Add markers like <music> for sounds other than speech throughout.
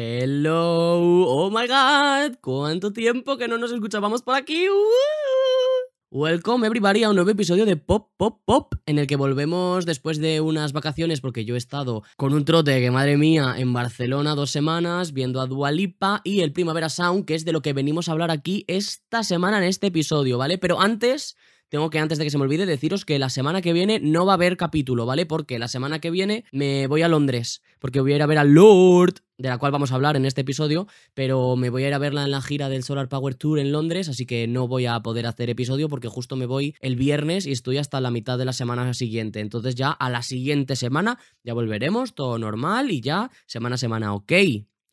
Hello, oh my god, cuánto tiempo que no nos escuchábamos por aquí. Welcome everybody a un nuevo episodio de Pop Pop Pop en el que volvemos después de unas vacaciones porque yo he estado con un trote que madre mía en Barcelona dos semanas viendo a Dualipa y el Primavera Sound que es de lo que venimos a hablar aquí esta semana en este episodio, ¿vale? Pero antes tengo que antes de que se me olvide deciros que la semana que viene no va a haber capítulo, ¿vale? Porque la semana que viene me voy a Londres, porque voy a ir a ver a Lord, de la cual vamos a hablar en este episodio, pero me voy a ir a verla en la gira del Solar Power Tour en Londres, así que no voy a poder hacer episodio porque justo me voy el viernes y estoy hasta la mitad de la semana siguiente. Entonces ya a la siguiente semana ya volveremos, todo normal y ya semana a semana, ok.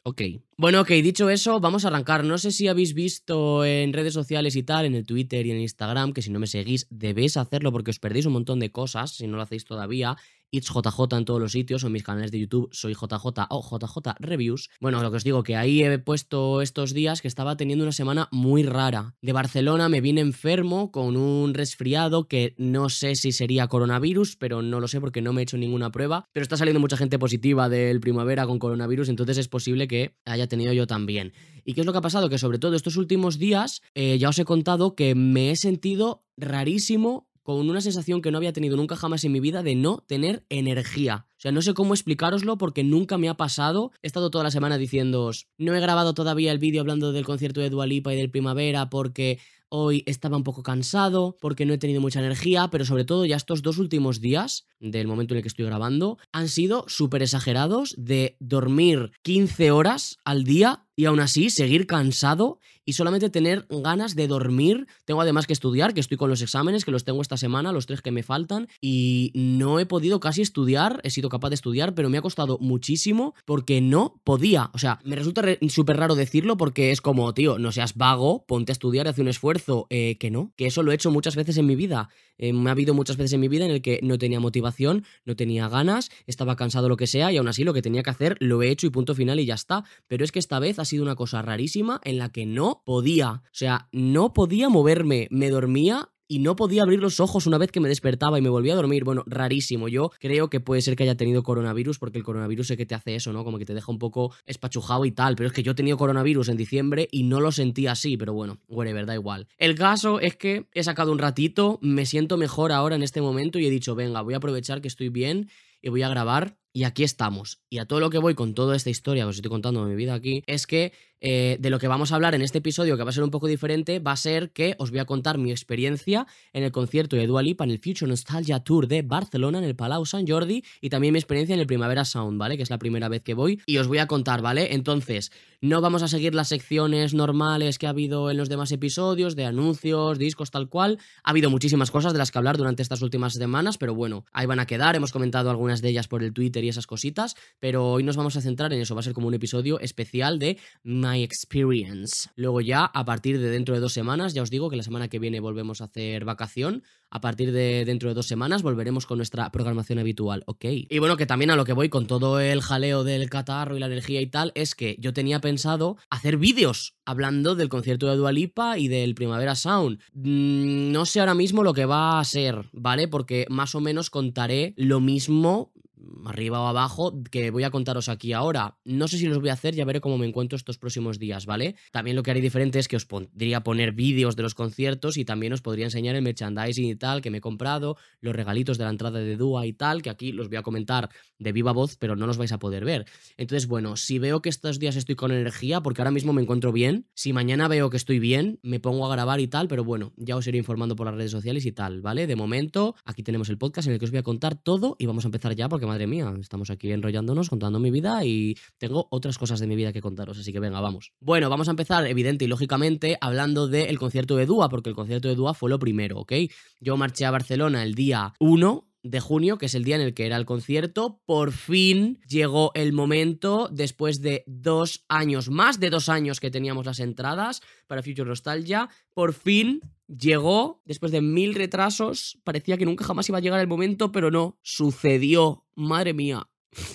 Ok. Bueno, ok, dicho eso, vamos a arrancar. No sé si habéis visto en redes sociales y tal, en el Twitter y en el Instagram, que si no me seguís, debéis hacerlo porque os perdéis un montón de cosas, si no lo hacéis todavía. It's JJ en todos los sitios o en mis canales de YouTube soy JJ o JJ Reviews. Bueno, lo que os digo, que ahí he puesto estos días que estaba teniendo una semana muy rara. De Barcelona me vine enfermo con un resfriado que no sé si sería coronavirus, pero no lo sé porque no me he hecho ninguna prueba. Pero está saliendo mucha gente positiva del primavera con coronavirus, entonces es posible que haya tenido yo también. ¿Y qué es lo que ha pasado? Que sobre todo estos últimos días eh, ya os he contado que me he sentido rarísimo con una sensación que no había tenido nunca jamás en mi vida de no tener energía. O sea, no sé cómo explicaroslo porque nunca me ha pasado. He estado toda la semana diciéndoos, no he grabado todavía el vídeo hablando del concierto de Dualipa y del Primavera porque hoy estaba un poco cansado, porque no he tenido mucha energía, pero sobre todo ya estos dos últimos días, del momento en el que estoy grabando, han sido súper exagerados de dormir 15 horas al día y aún así seguir cansado y solamente tener ganas de dormir. Tengo además que estudiar, que estoy con los exámenes, que los tengo esta semana, los tres que me faltan, y no he podido casi estudiar, he sido capaz de estudiar, pero me ha costado muchísimo porque no podía. O sea, me resulta súper raro decirlo porque es como, tío, no seas vago, ponte a estudiar, hace un esfuerzo, eh, que no, que eso lo he hecho muchas veces en mi vida. Eh, me ha habido muchas veces en mi vida en el que no tenía motivación, no tenía ganas, estaba cansado, lo que sea, y aún así lo que tenía que hacer lo he hecho y punto final y ya está. Pero es que esta vez ha sido una cosa rarísima en la que no podía, o sea, no podía moverme, me dormía y no podía abrir los ojos una vez que me despertaba y me volvía a dormir. Bueno, rarísimo. Yo creo que puede ser que haya tenido coronavirus porque el coronavirus sé que te hace eso, ¿no? Como que te deja un poco espachujado y tal. Pero es que yo he tenido coronavirus en diciembre y no lo sentí así, pero bueno, verdad da igual. El caso es que he sacado un ratito, me siento mejor ahora en este momento y he dicho, venga, voy a aprovechar que estoy bien y voy a grabar y aquí estamos. Y a todo lo que voy con toda esta historia que os estoy contando de mi vida aquí, es que eh, de lo que vamos a hablar en este episodio, que va a ser un poco diferente, va a ser que os voy a contar mi experiencia en el concierto de Dua Lipa en el Future Nostalgia Tour de Barcelona, en el Palau Sant Jordi, y también mi experiencia en el Primavera Sound, ¿vale? Que es la primera vez que voy, y os voy a contar, ¿vale? Entonces, no vamos a seguir las secciones normales que ha habido en los demás episodios, de anuncios, discos, tal cual. Ha habido muchísimas cosas de las que hablar durante estas últimas semanas, pero bueno, ahí van a quedar, hemos comentado algunas de ellas por el Twitter y esas cositas, pero hoy nos vamos a centrar en eso, va a ser como un episodio especial de My Experience. Luego ya, a partir de dentro de dos semanas, ya os digo que la semana que viene volvemos a hacer vacación, a partir de dentro de dos semanas volveremos con nuestra programación habitual, ¿ok? Y bueno, que también a lo que voy con todo el jaleo del catarro y la energía y tal, es que yo tenía pensado hacer vídeos hablando del concierto de Dualipa y del Primavera Sound. Mm, no sé ahora mismo lo que va a ser, ¿vale? Porque más o menos contaré lo mismo arriba o abajo que voy a contaros aquí ahora. No sé si los voy a hacer, ya veré cómo me encuentro estos próximos días, ¿vale? También lo que haré diferente es que os podría poner vídeos de los conciertos y también os podría enseñar el merchandising y tal que me he comprado, los regalitos de la entrada de Dua y tal, que aquí los voy a comentar de viva voz, pero no los vais a poder ver. Entonces, bueno, si veo que estos días estoy con energía, porque ahora mismo me encuentro bien, si mañana veo que estoy bien, me pongo a grabar y tal, pero bueno, ya os iré informando por las redes sociales y tal, ¿vale? De momento, aquí tenemos el podcast en el que os voy a contar todo y vamos a empezar ya porque madre mía, estamos aquí enrollándonos, contando mi vida y tengo otras cosas de mi vida que contaros, así que venga, vamos. Bueno, vamos a empezar, evidente y lógicamente, hablando del concierto de Dúa, porque el concierto de Dúa fue lo primero, ¿ok? Yo marché a Barcelona el día 1 de junio, que es el día en el que era el concierto, por fin llegó el momento, después de dos años, más de dos años que teníamos las entradas para Future Nostalgia, por fin llegó, después de mil retrasos, parecía que nunca jamás iba a llegar el momento, pero no, sucedió, madre mía.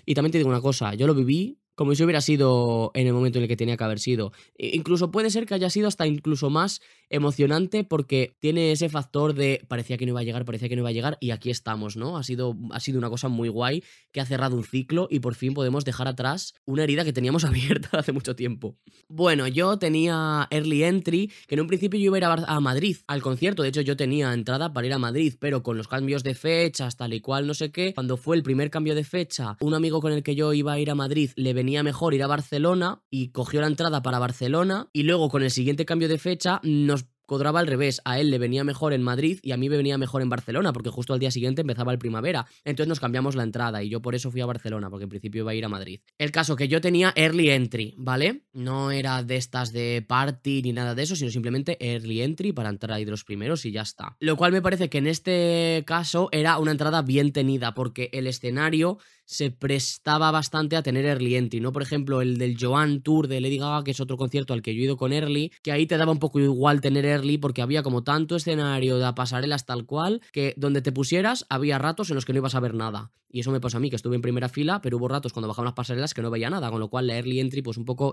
Y también te digo una cosa, yo lo viví como si hubiera sido en el momento en el que tenía que haber sido. incluso puede ser que haya sido hasta incluso más emocionante porque tiene ese factor de parecía que no iba a llegar, parecía que no iba a llegar y aquí estamos, ¿no? Ha sido, ha sido una cosa muy guay que ha cerrado un ciclo y por fin podemos dejar atrás una herida que teníamos <laughs> abierta hace mucho tiempo. Bueno, yo tenía early entry, que en un principio yo iba a ir a, Madrid al concierto, de hecho yo tenía entrada para ir a Madrid, pero con los cambios de fechas, tal y cual, no sé qué, cuando fue el primer cambio de fecha, un amigo con el que yo iba a ir a Madrid le venía mejor ir a Barcelona y cogió la entrada para Barcelona y luego con el siguiente cambio de fecha nos codraba al revés. A él le venía mejor en Madrid y a mí me venía mejor en Barcelona, porque justo al día siguiente empezaba el primavera. Entonces nos cambiamos la entrada y yo por eso fui a Barcelona, porque en principio iba a ir a Madrid. El caso que yo tenía early entry, ¿vale? No era de estas de party ni nada de eso, sino simplemente early entry para entrar ahí de los primeros y ya está. Lo cual me parece que en este caso era una entrada bien tenida, porque el escenario se prestaba bastante a tener early entry, ¿no? Por ejemplo, el del Joan Tour de Lady Gaga, que es otro concierto al que yo he ido con early, que ahí te daba un poco igual tener early porque había como tanto escenario de pasarelas tal cual, que donde te pusieras había ratos en los que no ibas a ver nada. Y eso me pasó a mí, que estuve en primera fila, pero hubo ratos cuando bajaban las pasarelas que no veía nada, con lo cual la early entry pues un poco...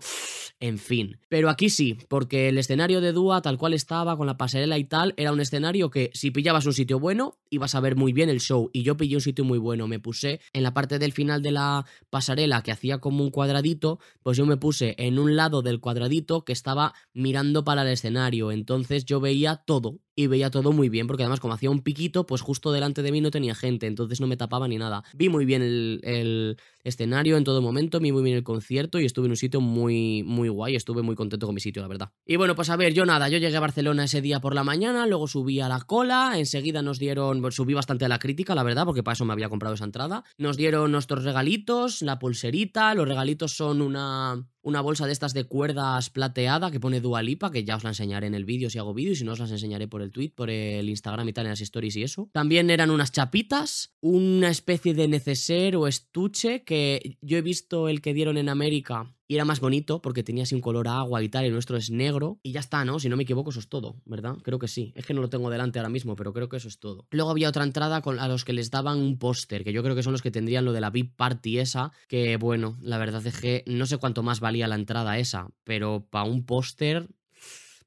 En fin. Pero aquí sí, porque el escenario de Dua tal cual estaba, con la pasarela y tal, era un escenario que si pillabas un sitio bueno, ibas a ver muy bien el show. Y yo pillé un sitio muy bueno, me puse en la parte de el final de la pasarela que hacía como un cuadradito, pues yo me puse en un lado del cuadradito que estaba mirando para el escenario. Entonces yo veía todo y veía todo muy bien, porque además como hacía un piquito, pues justo delante de mí no tenía gente, entonces no me tapaba ni nada. Vi muy bien el, escenario en todo momento, vi muy bien el concierto y estuve en un sitio muy, muy guay, estuve muy contento con mi sitio, la verdad. Y bueno, pues a ver, yo nada, yo llegué a Barcelona ese día por la mañana, luego subí a la cola, enseguida nos dieron, subí bastante a la crítica, la verdad, porque para eso me había comprado esa entrada. Nos dieron nuestros regalitos, la pulserita, los regalitos son una una bolsa de estas de cuerdas plateada que pone Dualipa, que ya os la enseñaré en el vídeo si hago vídeo y si no os las enseñaré por el tweet, por el Instagram y tal, en las stories y eso. También eran unas chapitas, una especie de neceser o estuche que yo he visto el que dieron en América y era más bonito porque tenía así un color agua y tal, y nuestro es negro. Y ya está, ¿no? Si no me equivoco, eso es todo, ¿verdad? Creo que sí. Es que no lo tengo delante ahora mismo, pero creo que eso es todo. Luego había otra entrada con, a los que les daban un póster, que yo creo que son los que tendrían lo de la VIP Party esa, que bueno, la verdad es que no sé cuánto más valía la entrada esa, pero para un póster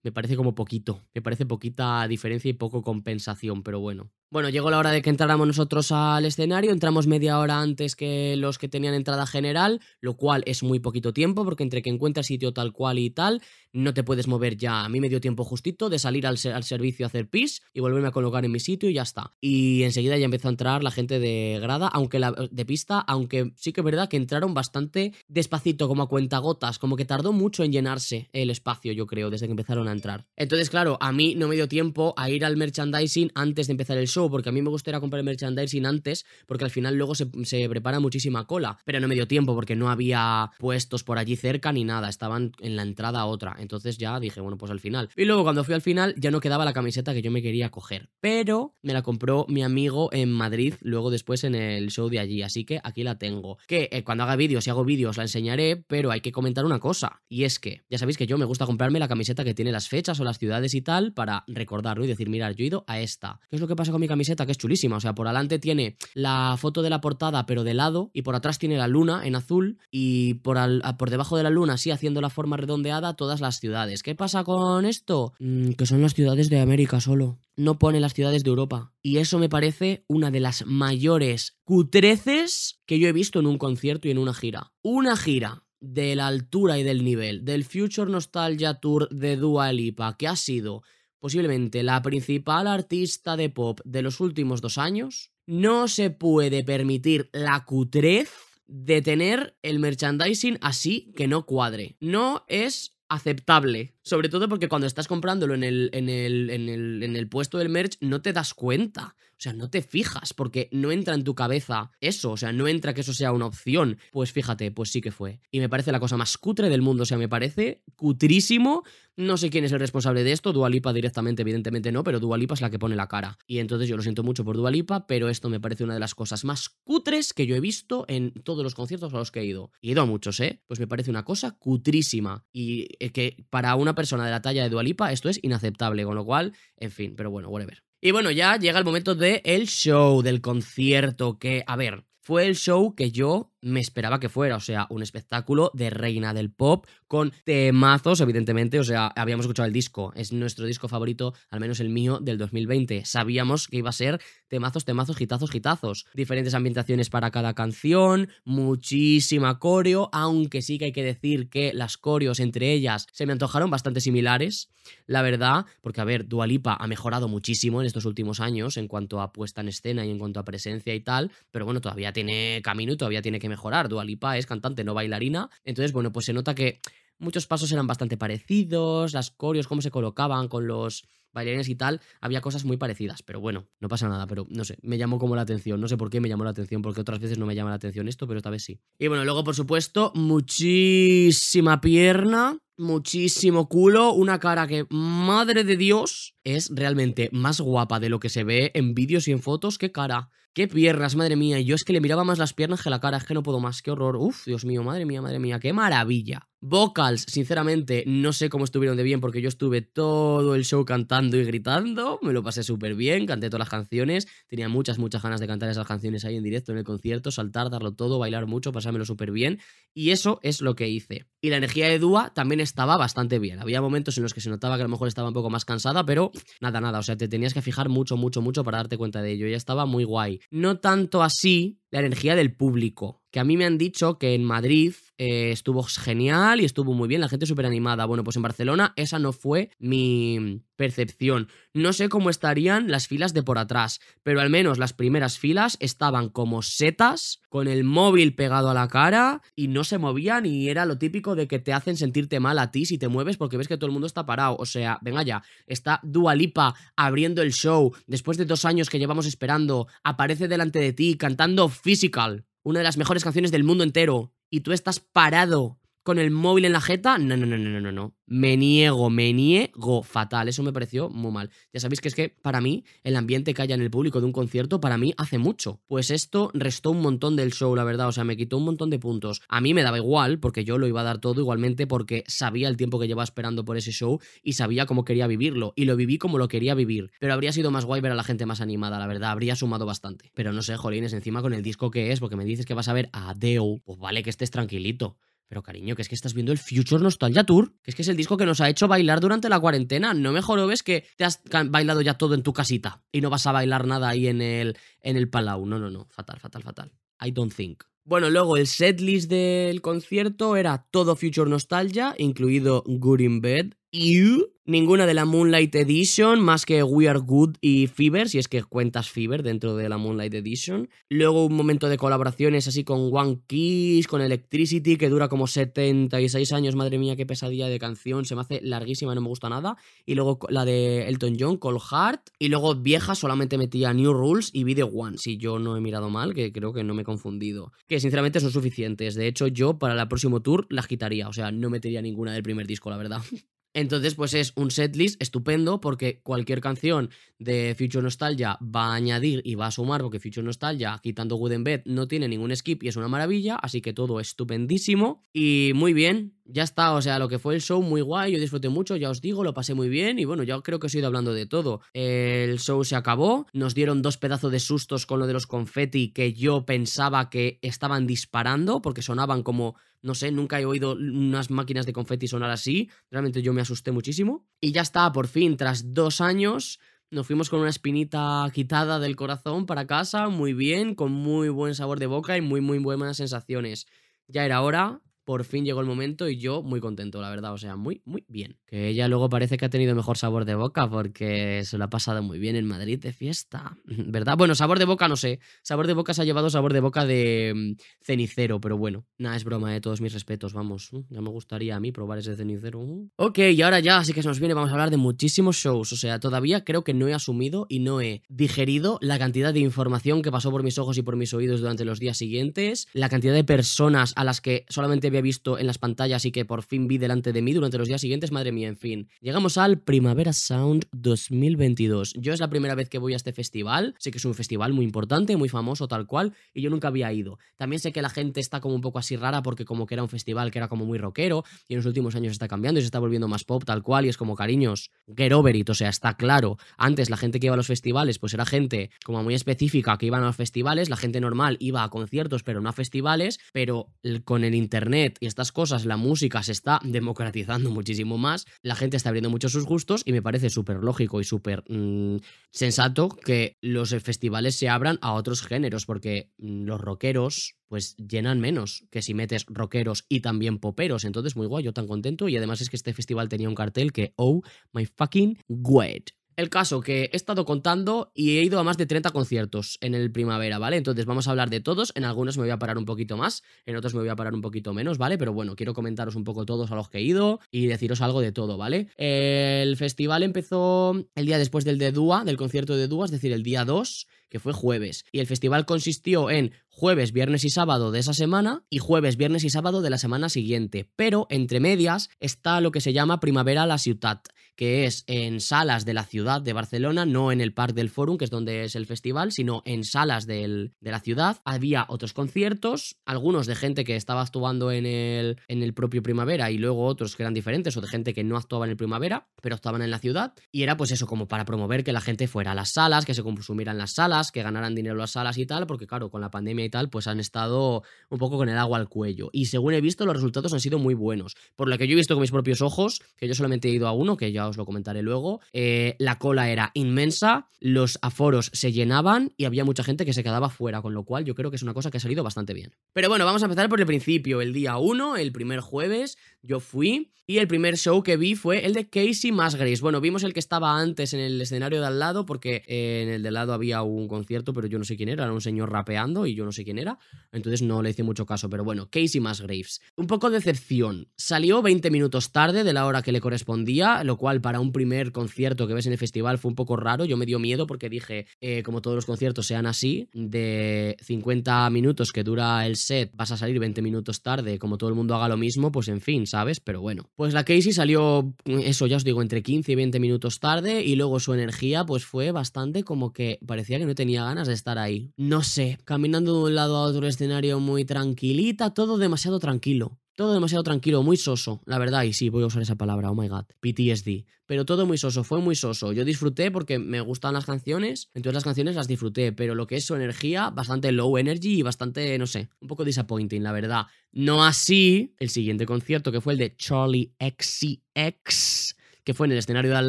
me parece como poquito. Me parece poquita diferencia y poco compensación, pero bueno. Bueno, llegó la hora de que entráramos nosotros al escenario, entramos media hora antes que los que tenían entrada general, lo cual es muy poquito tiempo, porque entre que encuentras sitio tal cual y tal, no te puedes mover ya. A mí me dio tiempo justito de salir al, servicio a hacer pis y volverme a colocar en mi sitio y ya está. Y enseguida ya empezó a entrar la gente de grada, aunque la, de pista, aunque sí que es verdad que entraron bastante despacito, como a cuentagotas, como que tardó mucho en llenarse el espacio, yo creo, desde que empezaron a entrar. Entonces, claro, a mí no me dio tiempo a ir al merchandising antes de empezar el show porque a mí me gustaría comprar merchandising antes, porque al final luego se, prepara muchísima cola, pero no me dio tiempo porque no había puestos por allí cerca ni nada, estaban en la entrada otra, entonces ya dije, bueno, pues al final. Y luego cuando fui al final ya no quedaba la camiseta que yo me quería coger, pero me la compró mi amigo en Madrid, luego después en el show de allí, así que aquí la tengo. Que eh, cuando haga vídeos, si hago vídeos, la enseñaré, pero hay que comentar una cosa, y es que ya sabéis que yo me gusta comprarme la camiseta que tiene las fechas o las ciudades y tal para recordarlo y decir, mira, yo he ido a esta. ¿Qué es lo que pasa con mi camiseta? que es chulísima. O sea, por adelante tiene la foto de la portada, pero de lado, y por atrás tiene la luna en azul, y por, por debajo de la luna, así haciendo la forma redondeada, todas las ciudades. ¿Qué pasa con esto? Mm, que son las ciudades de América solo. No pone las ciudades de Europa. Y eso me parece una de las mayores cutreces que yo he visto en un concierto y en una gira. Una gira de la altura y del nivel del Future Nostalgia Tour de Dua Lipa, que ha sido posiblemente la principal artista de pop de los últimos dos años, no se puede permitir la cutrez de tener el merchandising así que no cuadre. No es aceptable. Sobre todo porque cuando estás comprándolo en el, en el, en el, en el puesto del merch no te das cuenta. O sea, no te fijas porque no entra en tu cabeza eso, o sea, no entra que eso sea una opción. Pues fíjate, pues sí que fue. Y me parece la cosa más cutre del mundo, o sea, me parece cutrísimo. No sé quién es el responsable de esto, Dualipa directamente, evidentemente no, pero Dualipa es la que pone la cara. Y entonces yo lo siento mucho por Dualipa, pero esto me parece una de las cosas más cutres que yo he visto en todos los conciertos a los que he ido. Y he ido a muchos, ¿eh? Pues me parece una cosa cutrísima. Y eh, que para una persona de la talla de Dualipa esto es inaceptable, con lo cual, en fin, pero bueno, whatever. Y bueno, ya llega el momento del el show, del concierto, que, a ver, fue el show que yo me esperaba que fuera, o sea, un espectáculo de reina del pop con temazos, evidentemente, o sea, habíamos escuchado el disco, es nuestro disco favorito, al menos el mío, del 2020. Sabíamos que iba a ser temazos, temazos, gitazos, gitazos. Diferentes ambientaciones para cada canción, muchísima coreo, aunque sí que hay que decir que las coreos entre ellas se me antojaron bastante similares, la verdad, porque a ver, Dualipa ha mejorado muchísimo en estos últimos años en cuanto a puesta en escena y en cuanto a presencia y tal, pero bueno, todavía tiene camino y todavía tiene que mejorar. Dualipa es cantante, no bailarina, entonces bueno, pues se nota que muchos pasos eran bastante parecidos, las coreos, cómo se colocaban con los bailarines y tal, había cosas muy parecidas, pero bueno, no pasa nada, pero no sé, me llamó como la atención, no sé por qué me llamó la atención, porque otras veces no me llama la atención esto, pero esta vez sí. Y bueno, luego por supuesto, muchísima pierna, muchísimo culo, una cara que, madre de Dios, es realmente más guapa de lo que se ve en vídeos y en fotos. ¡Qué cara! ¡Qué piernas, madre mía! Yo es que le miraba más las piernas que la cara, es que no puedo más, qué horror. Uf, Dios mío, madre mía, madre mía, qué maravilla. Vocals, sinceramente, no sé cómo estuvieron de bien porque yo estuve todo el show cantando y gritando, me lo pasé súper bien, canté todas las canciones, tenía muchas, muchas ganas de cantar esas canciones ahí en directo en el concierto, saltar, darlo todo, bailar mucho, pasármelo súper bien, y eso es lo que hice. Y la energía de Dua también estaba bastante bien, había momentos en los que se notaba que a lo mejor estaba un poco más cansada, pero nada, nada, o sea, te tenías que fijar mucho, mucho, mucho para darte cuenta de ello, ella estaba muy guay. No tanto así la energía del público, que a mí me han dicho que en Madrid eh, estuvo genial y estuvo muy bien, la gente súper animada. Bueno, pues en Barcelona esa no fue mi percepción. No sé cómo estarían las filas de por atrás, pero al menos las primeras filas estaban como setas, con el móvil pegado a la cara y no se movían y era lo típico de que te hacen sentirte mal a ti si te mueves porque ves que todo el mundo está parado. O sea, venga ya, está Dualipa abriendo el show después de dos años que llevamos esperando, aparece delante de ti cantando Physical, una de las mejores canciones del mundo entero, y tú estás parado con el móvil en la jeta, no, no, no, no, no, no. Me niego, me niego fatal. Eso me pareció muy mal. Ya sabéis que es que para mí el ambiente que haya en el público de un concierto, para mí hace mucho. Pues esto restó un montón del show, la verdad. O sea, me quitó un montón de puntos. A mí me daba igual, porque yo lo iba a dar todo igualmente, porque sabía el tiempo que llevaba esperando por ese show y sabía cómo quería vivirlo. Y lo viví como lo quería vivir. Pero habría sido más guay ver a la gente más animada, la verdad. Habría sumado bastante. Pero no sé, jolines, encima con el disco que es, porque me dices que vas a ver a Adele. Pues vale que estés tranquilito. Pero cariño, que es que estás viendo el Future Nostalgia Tour, que es que es el disco que nos ha hecho bailar durante la cuarentena. No mejor ves que te has bailado ya todo en tu casita y no vas a bailar nada ahí en el, en el Palau. No, no, no. Fatal, fatal, fatal. I don't think. Bueno, luego el setlist del concierto era todo Future Nostalgia, incluido Good in Bed, y ninguna de la Moonlight Edition, más que We Are Good y Fever, si es que cuentas Fever dentro de la Moonlight Edition. Luego un momento de colaboraciones así con One Kiss, con Electricity, que dura como 76 años, madre mía, qué pesadilla de canción, se me hace larguísima, no me gusta nada. Y luego la de Elton John, Cold Heart. Y luego vieja solamente metía New Rules y Video One, si yo no he mirado mal, que creo que no me he confundido. Que sinceramente son suficientes. De hecho, yo para el próximo tour las quitaría, o sea, no metería ninguna del primer disco, la verdad. <laughs> Entonces, pues es un setlist estupendo porque cualquier canción de Future Nostalgia va a añadir y va a sumar, porque Future Nostalgia, quitando Good Bed, no tiene ningún skip y es una maravilla, así que todo estupendísimo y muy bien. Ya está, o sea, lo que fue el show muy guay, yo disfruté mucho, ya os digo, lo pasé muy bien y bueno, ya creo que os he ido hablando de todo. El show se acabó, nos dieron dos pedazos de sustos con lo de los confetti que yo pensaba que estaban disparando porque sonaban como no sé, nunca he oído unas máquinas de confeti sonar así. Realmente yo me asusté muchísimo. Y ya está, por fin, tras dos años, nos fuimos con una espinita quitada del corazón para casa, muy bien, con muy buen sabor de boca y muy, muy buenas sensaciones. Ya era hora, por fin llegó el momento y yo muy contento, la verdad, o sea, muy, muy bien. Que ella luego parece que ha tenido mejor sabor de boca porque se lo ha pasado muy bien en Madrid de fiesta, <laughs> ¿verdad? Bueno, sabor de boca no sé, sabor de boca se ha llevado sabor de boca de mm, cenicero, pero bueno, nada, es broma, de todos mis respetos, vamos, mm, ya me gustaría a mí probar ese cenicero. Mm. Ok, y ahora ya, así que se nos viene, vamos a hablar de muchísimos shows, o sea, todavía creo que no he asumido y no he digerido la cantidad de información que pasó por mis ojos y por mis oídos durante los días siguientes, la cantidad de personas a las que solamente había había visto en las pantallas y que por fin vi delante de mí durante los días siguientes, madre mía, en fin. Llegamos al Primavera Sound 2022. Yo es la primera vez que voy a este festival, sé que es un festival muy importante, muy famoso, tal cual, y yo nunca había ido. También sé que la gente está como un poco así rara porque como que era un festival que era como muy rockero y en los últimos años está cambiando y se está volviendo más pop, tal cual, y es como cariños, get over it, o sea, está claro. Antes la gente que iba a los festivales, pues era gente como muy específica que iban a los festivales, la gente normal iba a conciertos, pero no a festivales, pero con el internet y estas cosas, la música se está democratizando <laughs> muchísimo más, la gente está abriendo mucho sus gustos y me parece súper lógico y súper mm, sensato que los festivales se abran a otros géneros, porque mm, los rockeros pues llenan menos que si metes rockeros y también poperos. Entonces, muy guay, yo tan contento. Y además es que este festival tenía un cartel que, oh my fucking god. El caso que he estado contando y he ido a más de 30 conciertos en el primavera, ¿vale? Entonces vamos a hablar de todos, en algunos me voy a parar un poquito más, en otros me voy a parar un poquito menos, ¿vale? Pero bueno, quiero comentaros un poco todos a los que he ido y deciros algo de todo, ¿vale? El festival empezó el día después del de Dúa, del concierto de Dúa, es decir, el día 2, que fue jueves. Y el festival consistió en jueves, viernes y sábado de esa semana y jueves, viernes y sábado de la semana siguiente. Pero entre medias está lo que se llama Primavera la Ciutat, que es en salas de la ciudad de Barcelona, no en el Parc del Forum, que es donde es el festival, sino en salas de la ciudad. Había otros conciertos, algunos de gente que estaba actuando en el, en el propio Primavera y luego otros que eran diferentes, o de gente que no actuaba en el Primavera, pero actuaban en la ciudad. Y era pues eso, como para promover que la gente fuera a las salas, que se consumieran las salas, que ganaran dinero las salas y tal, porque claro, con la pandemia y tal, pues han estado un poco con el agua al cuello. Y según he visto, los resultados han sido muy buenos. Por lo que yo he visto con mis propios ojos, que yo solamente he ido a uno, que ya os lo comentaré luego. Eh, la cola era inmensa, los aforos se llenaban y había mucha gente que se quedaba fuera, con lo cual yo creo que es una cosa que ha salido bastante bien. Pero bueno, vamos a empezar por el principio. El día 1, el primer jueves, yo fui y el primer show que vi fue el de Casey Musgraves. Bueno, vimos el que estaba antes en el escenario de al lado porque en el de lado había un concierto, pero yo no sé quién era, era un señor rapeando y yo no sé quién era, entonces no le hice mucho caso, pero bueno, Casey Musgraves. Un poco de decepción. Salió 20 minutos tarde de la hora que le correspondía, lo cual para un primer concierto que ves en el festival fue un poco raro. Yo me dio miedo porque dije, eh, como todos los conciertos sean así, de 50 minutos que dura el set, vas a salir 20 minutos tarde, como todo el mundo haga lo mismo, pues en fin, ¿sabes? Pero bueno. Pues la Casey salió, eso ya os digo, entre 15 y 20 minutos tarde y luego su energía pues fue bastante como que parecía que no tenía ganas de estar ahí. No sé, caminando de un lado a otro escenario muy tranquilita, todo demasiado tranquilo. Todo demasiado tranquilo, muy soso, la verdad, y sí, voy a usar esa palabra, oh my god, PTSD. Pero todo muy soso, fue muy soso. Yo disfruté porque me gustan las canciones, entonces las canciones las disfruté, pero lo que es su energía, bastante low energy y bastante, no sé, un poco disappointing, la verdad. No así el siguiente concierto, que fue el de Charlie XCX que fue en el escenario de al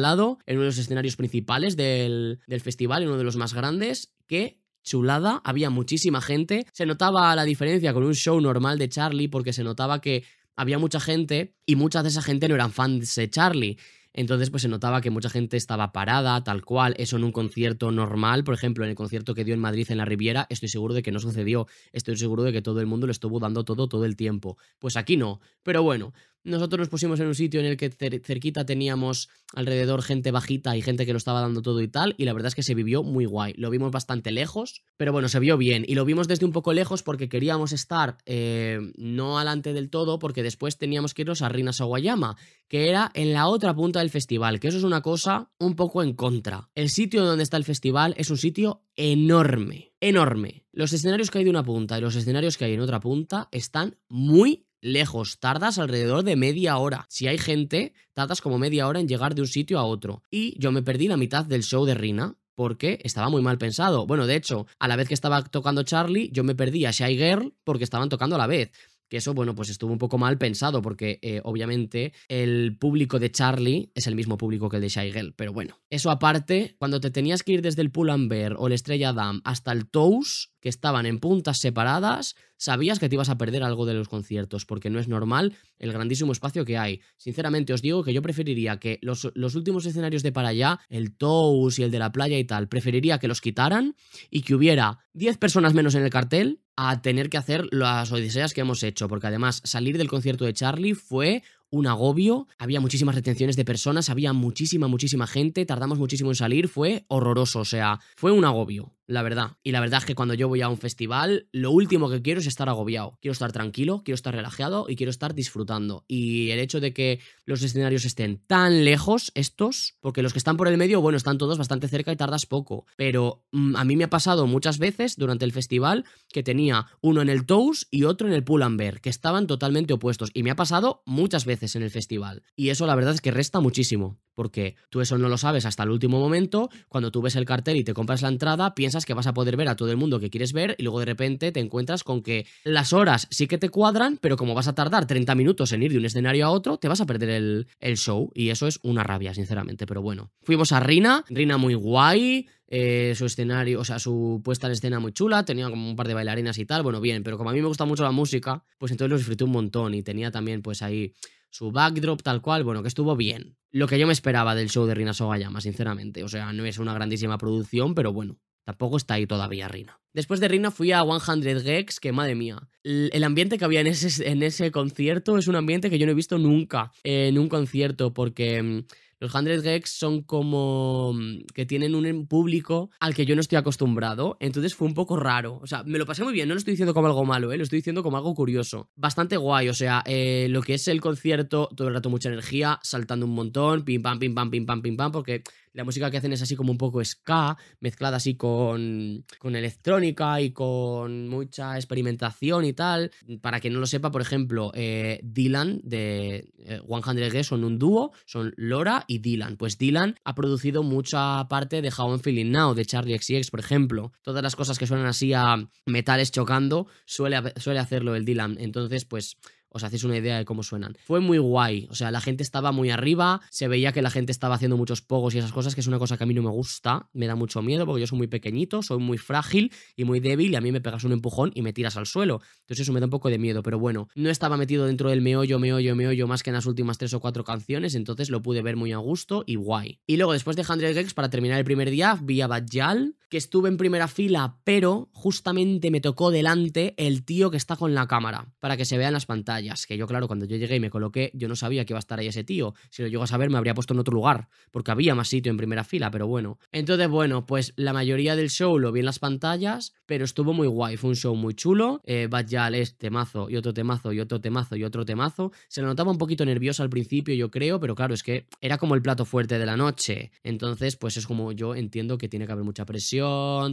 lado, en uno de los escenarios principales del, del festival, en uno de los más grandes, que chulada, había muchísima gente, se notaba la diferencia con un show normal de Charlie porque se notaba que había mucha gente y muchas de esa gente no eran fans de Charlie. Entonces, pues se notaba que mucha gente estaba parada, tal cual. Eso en un concierto normal, por ejemplo, en el concierto que dio en Madrid en la Riviera, estoy seguro de que no sucedió. Estoy seguro de que todo el mundo lo estuvo dando todo todo el tiempo. Pues aquí no. Pero bueno, nosotros nos pusimos en un sitio en el que cerquita teníamos alrededor gente bajita y gente que lo estaba dando todo y tal, y la verdad es que se vivió muy guay. Lo vimos bastante lejos, pero bueno, se vio bien. Y lo vimos desde un poco lejos porque queríamos estar eh, no alante del todo, porque después teníamos que irnos a Rina Sawayama, que era en la otra punta del festival, que eso es una cosa un poco en contra. El sitio donde está el festival es un sitio enorme, enorme. Los escenarios que hay de una punta y los escenarios que hay en otra punta están muy lejos, tardas alrededor de media hora. Si hay gente, tardas como media hora en llegar de un sitio a otro. Y yo me perdí la mitad del show de Rina. Porque estaba muy mal pensado. Bueno, de hecho, a la vez que estaba tocando Charlie, yo me perdí a Shy Girl porque estaban tocando a la vez que eso, bueno, pues estuvo un poco mal pensado porque eh, obviamente el público de Charlie es el mismo público que el de Shy pero bueno. Eso aparte, cuando te tenías que ir desde el Pull&Bear o el Estrella Dam hasta el Toast, que estaban en puntas separadas, sabías que te ibas a perder algo de los conciertos, porque no es normal el grandísimo espacio que hay. Sinceramente os digo que yo preferiría que los, los últimos escenarios de para allá, el Tous y el de la playa y tal, preferiría que los quitaran y que hubiera 10 personas menos en el cartel a tener que hacer las odiseas que hemos hecho, porque además salir del concierto de Charlie fue un agobio, había muchísimas retenciones de personas, había muchísima, muchísima gente, tardamos muchísimo en salir, fue horroroso, o sea, fue un agobio. La verdad. Y la verdad es que cuando yo voy a un festival, lo último que quiero es estar agobiado. Quiero estar tranquilo, quiero estar relajado y quiero estar disfrutando. Y el hecho de que los escenarios estén tan lejos, estos, porque los que están por el medio, bueno, están todos bastante cerca y tardas poco. Pero mm, a mí me ha pasado muchas veces durante el festival que tenía uno en el Toast y otro en el Pull&Bear, que estaban totalmente opuestos. Y me ha pasado muchas veces en el festival. Y eso la verdad es que resta muchísimo. Porque tú eso no lo sabes hasta el último momento. Cuando tú ves el cartel y te compras la entrada, piensas que vas a poder ver a todo el mundo que quieres ver y luego de repente te encuentras con que las horas sí que te cuadran, pero como vas a tardar 30 minutos en ir de un escenario a otro, te vas a perder el, el show. Y eso es una rabia, sinceramente. Pero bueno, fuimos a Rina, Rina muy guay. Eh, su escenario, o sea, su puesta en escena muy chula, tenía como un par de bailarinas y tal, bueno, bien, pero como a mí me gusta mucho la música, pues entonces lo disfruté un montón y tenía también pues ahí su backdrop tal cual, bueno, que estuvo bien. Lo que yo me esperaba del show de Rina Sogayama, sinceramente, o sea, no es una grandísima producción, pero bueno, Tampoco está ahí todavía Rina. Después de Rina fui a 100 Gex, que madre mía. El ambiente que había en ese, en ese concierto es un ambiente que yo no he visto nunca en un concierto, porque mm, los 100 Gex son como mm, que tienen un público al que yo no estoy acostumbrado, entonces fue un poco raro. O sea, me lo pasé muy bien, no lo estoy diciendo como algo malo, ¿eh? lo estoy diciendo como algo curioso. Bastante guay, o sea, eh, lo que es el concierto, todo el rato mucha energía, saltando un montón, pim pam, pim pam, pim pam, pim pam, porque la música que hacen es así como un poco ska, mezclada así con, con electrónica y con mucha experimentación y tal. Para quien no lo sepa, por ejemplo, eh, Dylan de 100 eh, G son un dúo, son Laura y Dylan. Pues Dylan ha producido mucha parte de How I'm Feeling Now, de Charlie XCX, por ejemplo. Todas las cosas que suenan así a metales chocando, suele, suele hacerlo el Dylan. Entonces, pues os hacéis una idea de cómo suenan. Fue muy guay, o sea, la gente estaba muy arriba, se veía que la gente estaba haciendo muchos pogos y esas cosas, que es una cosa que a mí no me gusta, me da mucho miedo porque yo soy muy pequeñito, soy muy frágil y muy débil y a mí me pegas un empujón y me tiras al suelo. Entonces eso me da un poco de miedo, pero bueno, no estaba metido dentro del meollo, meollo, meollo más que en las últimas tres o cuatro canciones, entonces lo pude ver muy a gusto y guay. Y luego después de 100 Gex, para terminar el primer día, vi a Bajal, que estuve en primera fila, pero justamente me tocó delante el tío que está con la cámara, para que se vean las pantallas, que yo claro, cuando yo llegué y me coloqué, yo no sabía que iba a estar ahí ese tío. Si lo llego a saber, me habría puesto en otro lugar, porque había más sitio en primera fila, pero bueno. Entonces, bueno, pues la mayoría del show lo vi en las pantallas, pero estuvo muy guay. Fue un show muy chulo. Eh, Bad Yal es temazo y otro temazo y otro temazo y otro temazo. Se lo notaba un poquito nervioso al principio, yo creo, pero claro, es que era como el plato fuerte de la noche. Entonces, pues es como yo entiendo que tiene que haber mucha presión,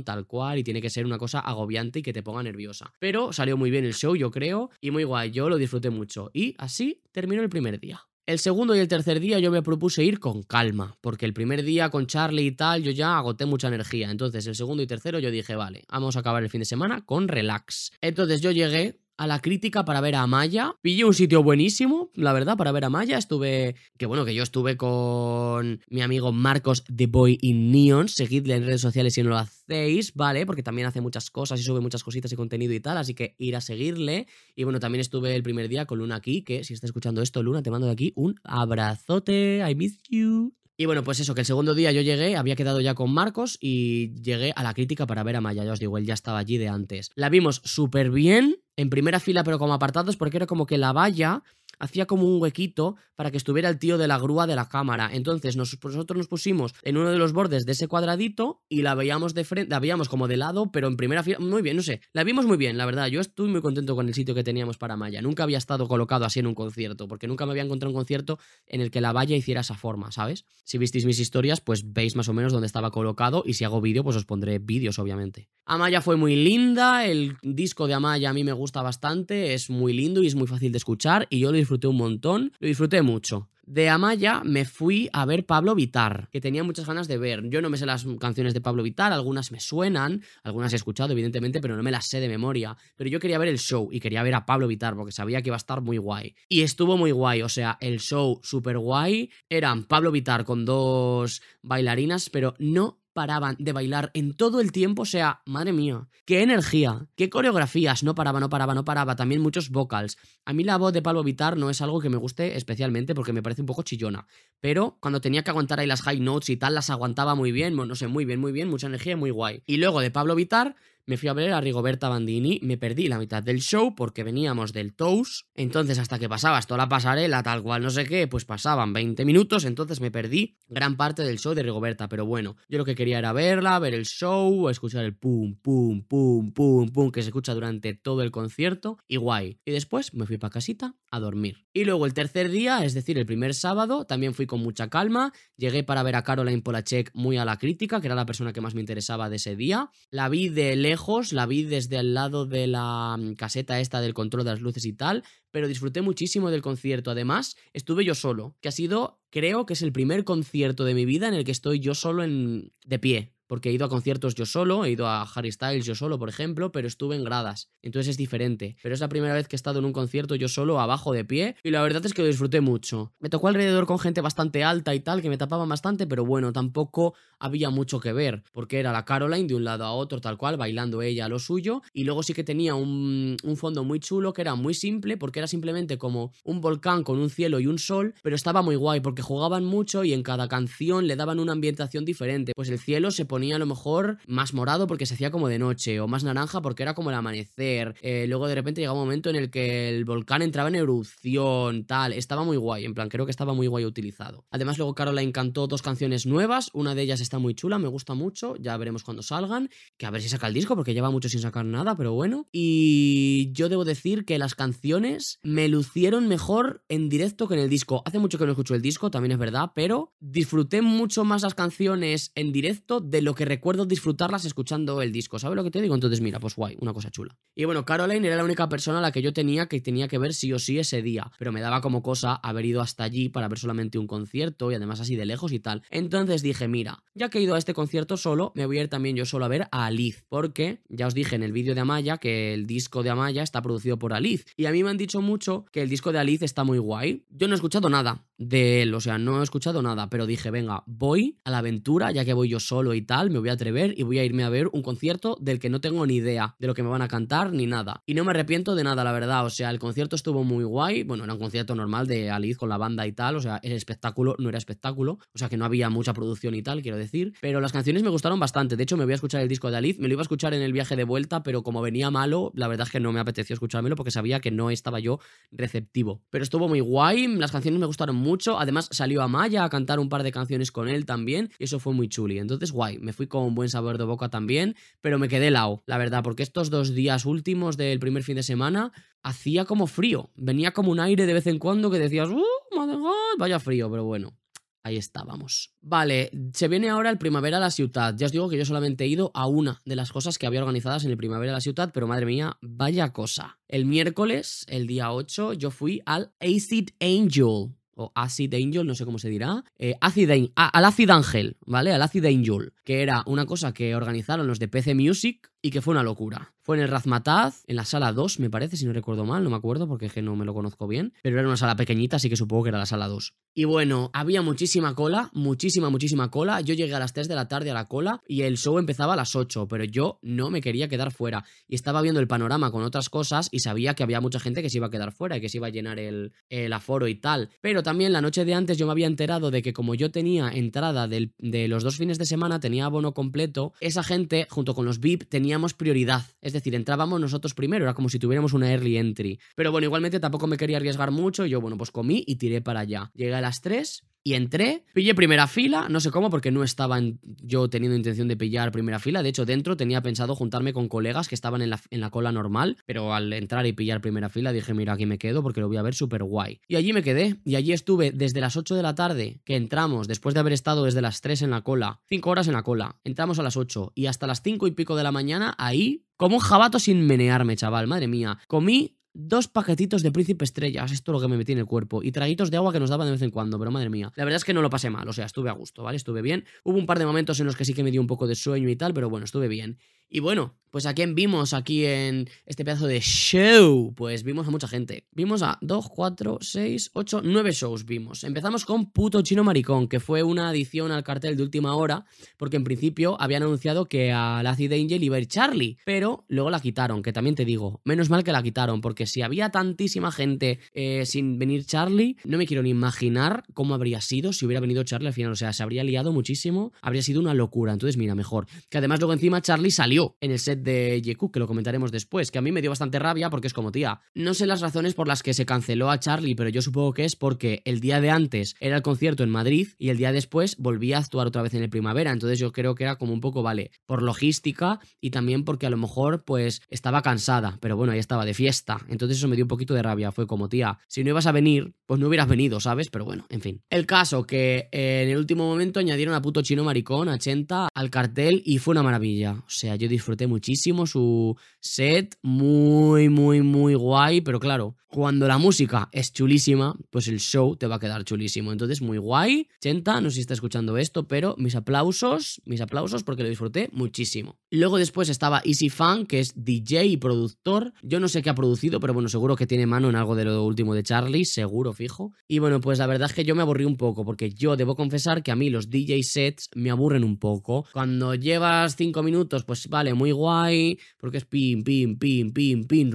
tal cual, y tiene que ser una cosa agobiante y que te ponga nerviosa. Pero salió muy bien el show, yo creo, y muy guay. Yo lo disfruté mucho. Y así terminó el primer día. El segundo y el tercer día yo me propuse ir con calma, porque el primer día con Charlie y tal yo ya agoté mucha energía. Entonces el segundo y tercero yo dije, vale, vamos a acabar el fin de semana con relax. Entonces yo llegué a la crítica para ver a Maya. Pillé un sitio buenísimo, la verdad, para ver a Maya. Estuve, que bueno, que yo estuve con mi amigo Marcos The Boy in Neon. Seguidle en redes sociales si no lo hacéis, ¿vale? Porque también hace muchas cosas y sube muchas cositas y contenido y tal, así que ir a seguirle. Y bueno, también estuve el primer día con Luna aquí, que si está escuchando esto, Luna, te mando de aquí un abrazote. I miss you. Y bueno, pues eso, que el segundo día yo llegué, había quedado ya con Marcos y llegué a la crítica para ver a Maya. Ya os digo, él ya estaba allí de antes. La vimos súper bien, en primera fila pero como apartados, porque era como que la valla hacía como un huequito para que estuviera el tío de la grúa de la cámara. Entonces nosotros nos pusimos en uno de los bordes de ese cuadradito y la veíamos de frente, la veíamos como de lado, pero en primera fila, muy bien, no sé, la vimos muy bien, la verdad. Yo estoy muy contento con el sitio que teníamos para Maya. Nunca había estado colocado así en un concierto, porque nunca me había encontrado un concierto en el que la valla hiciera esa forma, ¿sabes? Si visteis mis historias, pues veis más o menos dónde estaba colocado y si hago vídeo, pues os pondré vídeos, obviamente. Amaya fue muy linda, el disco de Amaya a mí me gusta bastante, es muy lindo y es muy fácil de escuchar y yo lo disfruté un montón, lo disfruté mucho. De Amaya me fui a ver Pablo Vitar, que tenía muchas ganas de ver. Yo no me sé las canciones de Pablo Vitar, algunas me suenan, algunas he escuchado evidentemente, pero no me las sé de memoria. Pero yo quería ver el show y quería ver a Pablo Vitar porque sabía que iba a estar muy guay. Y estuvo muy guay, o sea, el show súper guay. Eran Pablo Vitar con dos bailarinas, pero no paraban de bailar en todo el tiempo, o sea, madre mía, qué energía, qué coreografías, no paraba, no paraba, no paraba, también muchos vocals. A mí la voz de Pablo Vitar no es algo que me guste especialmente porque me parece un poco chillona, pero cuando tenía que aguantar ahí las high notes y tal, las aguantaba muy bien, no sé, muy bien, muy bien, mucha energía, muy guay. Y luego de Pablo Vitar me fui a ver a Rigoberta Bandini, me perdí la mitad del show porque veníamos del Toast, entonces hasta que pasabas toda la pasarela, tal cual, no sé qué, pues pasaban 20 minutos, entonces me perdí gran parte del show de Rigoberta, pero bueno, yo lo que quería era verla, ver el show, escuchar el pum, pum, pum, pum, pum, que se escucha durante todo el concierto, y guay. Y después me fui para casita a dormir. Y luego el tercer día, es decir, el primer sábado, también fui con mucha calma, llegué para ver a Caroline Polachek muy a la crítica, que era la persona que más me interesaba de ese día, la vi de lejos, la vi desde el lado de la mm, caseta esta del control de las luces y tal, pero disfruté muchísimo del concierto. Además, estuve yo solo, que ha sido, creo que es el primer concierto de mi vida en el que estoy yo solo en de pie porque he ido a conciertos yo solo, he ido a Harry Styles yo solo, por ejemplo, pero estuve en gradas, entonces es diferente. Pero es la primera vez que he estado en un concierto yo solo, abajo de pie, y la verdad es que lo disfruté mucho. Me tocó alrededor con gente bastante alta y tal, que me tapaba bastante, pero bueno, tampoco había mucho que ver, porque era la Caroline de un lado a otro, tal cual, bailando ella lo suyo, y luego sí que tenía un, un fondo muy chulo, que era muy simple, porque era simplemente como un volcán con un cielo y un sol, pero estaba muy guay, porque jugaban mucho y en cada canción le daban una ambientación diferente. Pues el cielo se ponía ponía a lo mejor más morado porque se hacía como de noche, o más naranja porque era como el amanecer. Eh, luego de repente llegaba un momento en el que el volcán entraba en erupción, tal. Estaba muy guay, en plan, creo que estaba muy guay utilizado. Además, luego Caroline cantó dos canciones nuevas, una de ellas está muy chula, me gusta mucho, ya veremos cuando salgan, que a ver si saca el disco porque lleva mucho sin sacar nada, pero bueno. Y yo debo decir que las canciones me lucieron mejor en directo que en el disco. Hace mucho que no escucho el disco, también es verdad, pero disfruté mucho más las canciones en directo de lo lo que recuerdo disfrutarlas escuchando el disco. ¿Sabes lo que te digo? Entonces, mira, pues guay, una cosa chula. Y bueno, Caroline era la única persona a la que yo tenía que tenía que ver sí o sí ese día. Pero me daba como cosa haber ido hasta allí para ver solamente un concierto y además así de lejos y tal. Entonces dije, mira, ya que he ido a este concierto solo, me voy a ir también yo solo a ver a Aliz. Porque ya os dije en el vídeo de Amaya que el disco de Amaya está producido por Aliz. Y a mí me han dicho mucho que el disco de Aliz está muy guay. Yo no he escuchado nada de él, o sea, no he escuchado nada, pero dije, venga, voy a la aventura, ya que voy yo solo y tal me voy a atrever y voy a irme a ver un concierto del que no tengo ni idea de lo que me van a cantar ni nada. Y no me arrepiento de nada, la verdad. O sea, el concierto estuvo muy guay. Bueno, era un concierto normal de Alice con la banda y tal. O sea, el espectáculo no era espectáculo. O sea, que no había mucha producción y tal, quiero decir. Pero las canciones me gustaron bastante. De hecho, me voy a escuchar el disco de Alice. Me lo iba a escuchar en el viaje de vuelta, pero como venía malo, la verdad es que no me apeteció escuchármelo porque sabía que no estaba yo receptivo. Pero estuvo muy guay. Las canciones me gustaron mucho. Además, salió a Maya a cantar un par de canciones con él también. Y eso fue muy chuli. Entonces, guay me fui con un buen sabor de boca también, pero me quedé lao, la verdad, porque estos dos días últimos del primer fin de semana hacía como frío, venía como un aire de vez en cuando que decías, ¡uh, madre vaya frío, pero bueno. Ahí estábamos. Vale, se viene ahora el Primavera a la Ciudad. Ya os digo que yo solamente he ido a una de las cosas que había organizadas en el Primavera a la Ciudad, pero madre mía, vaya cosa. El miércoles, el día 8, yo fui al Acid Angel o Acid Angel, no sé cómo se dirá, eh, Acid, al Acid Angel, ¿vale? Al Acid Angel, que era una cosa que organizaron los de PC Music y que fue una locura. Fue en el Razmataz, en la sala 2, me parece, si no recuerdo mal, no me acuerdo porque es que no me lo conozco bien, pero era una sala pequeñita, así que supongo que era la sala 2. Y bueno, había muchísima cola, muchísima, muchísima cola. Yo llegué a las 3 de la tarde a la cola y el show empezaba a las 8, pero yo no me quería quedar fuera. Y estaba viendo el panorama con otras cosas y sabía que había mucha gente que se iba a quedar fuera y que se iba a llenar el, el aforo y tal. Pero también la noche de antes yo me había enterado de que como yo tenía entrada de los dos fines de semana, tenía abono completo, esa gente, junto con los VIP, teníamos prioridad. Es decir, entrábamos nosotros primero, era como si tuviéramos una early entry. Pero bueno, igualmente tampoco me quería arriesgar mucho yo, bueno, pues comí y tiré para allá. Llegué a las 3 y entré, pillé primera fila, no sé cómo, porque no estaba yo teniendo intención de pillar primera fila. De hecho, dentro tenía pensado juntarme con colegas que estaban en la, en la cola normal, pero al entrar y pillar primera fila dije, mira, aquí me quedo porque lo voy a ver súper guay. Y allí me quedé, y allí estuve desde las 8 de la tarde, que entramos, después de haber estado desde las 3 en la cola, 5 horas en la cola, entramos a las 8 y hasta las 5 y pico de la mañana ahí, como un jabato sin menearme, chaval, madre mía. Comí dos paquetitos de príncipe estrellas, esto es lo que me metí en el cuerpo, y traguitos de agua que nos daban de vez en cuando, pero madre mía, la verdad es que no lo pasé mal, o sea, estuve a gusto, ¿vale? Estuve bien. Hubo un par de momentos en los que sí que me dio un poco de sueño y tal, pero bueno, estuve bien. Y bueno, pues a quién vimos aquí en este pedazo de show. Pues vimos a mucha gente. Vimos a 2, 4, 6, 8, 9 shows vimos. Empezamos con Puto Chino Maricón, que fue una adición al cartel de última hora, porque en principio habían anunciado que a la Acid Angel iba a ir Charlie, pero luego la quitaron, que también te digo, menos mal que la quitaron, porque si había tantísima gente eh, sin venir Charlie, no me quiero ni imaginar cómo habría sido si hubiera venido Charlie al final. O sea, se habría liado muchísimo, habría sido una locura. Entonces, mira, mejor. Que además luego encima Charlie salió en el set de Yeku, que lo comentaremos después, que a mí me dio bastante rabia porque es como, tía, no sé las razones por las que se canceló a Charlie, pero yo supongo que es porque el día de antes era el concierto en Madrid y el día después volvía a actuar otra vez en el primavera, entonces yo creo que era como un poco, vale, por logística y también porque a lo mejor pues estaba cansada, pero bueno, ahí estaba de fiesta, entonces eso me dio un poquito de rabia, fue como, tía, si no ibas a venir, pues no hubieras venido, ¿sabes? Pero bueno, en fin. El caso que eh, en el último momento añadieron a puto chino maricón, a Chenta, al cartel y fue una maravilla. O sea, yo disfruté muchísimo su set, muy, muy, muy guay, pero claro, cuando la música es chulísima, pues el show te va a quedar chulísimo. Entonces, muy guay. Chenta, no sé si está escuchando esto, pero mis aplausos, mis aplausos porque lo disfruté muchísimo. Luego después estaba Easy Fan, que es DJ y productor. Yo no sé qué ha producido, pero bueno, seguro que tiene mano en algo de lo último de Charlie, seguro, fijo. Y bueno, pues la verdad es que yo me aburrí un poco, porque yo debo confesar que a mí los DJ sets me aburren un poco. Cuando llevas cinco minutos, pues muy guay, porque es pim, pim, pim, pim, pim,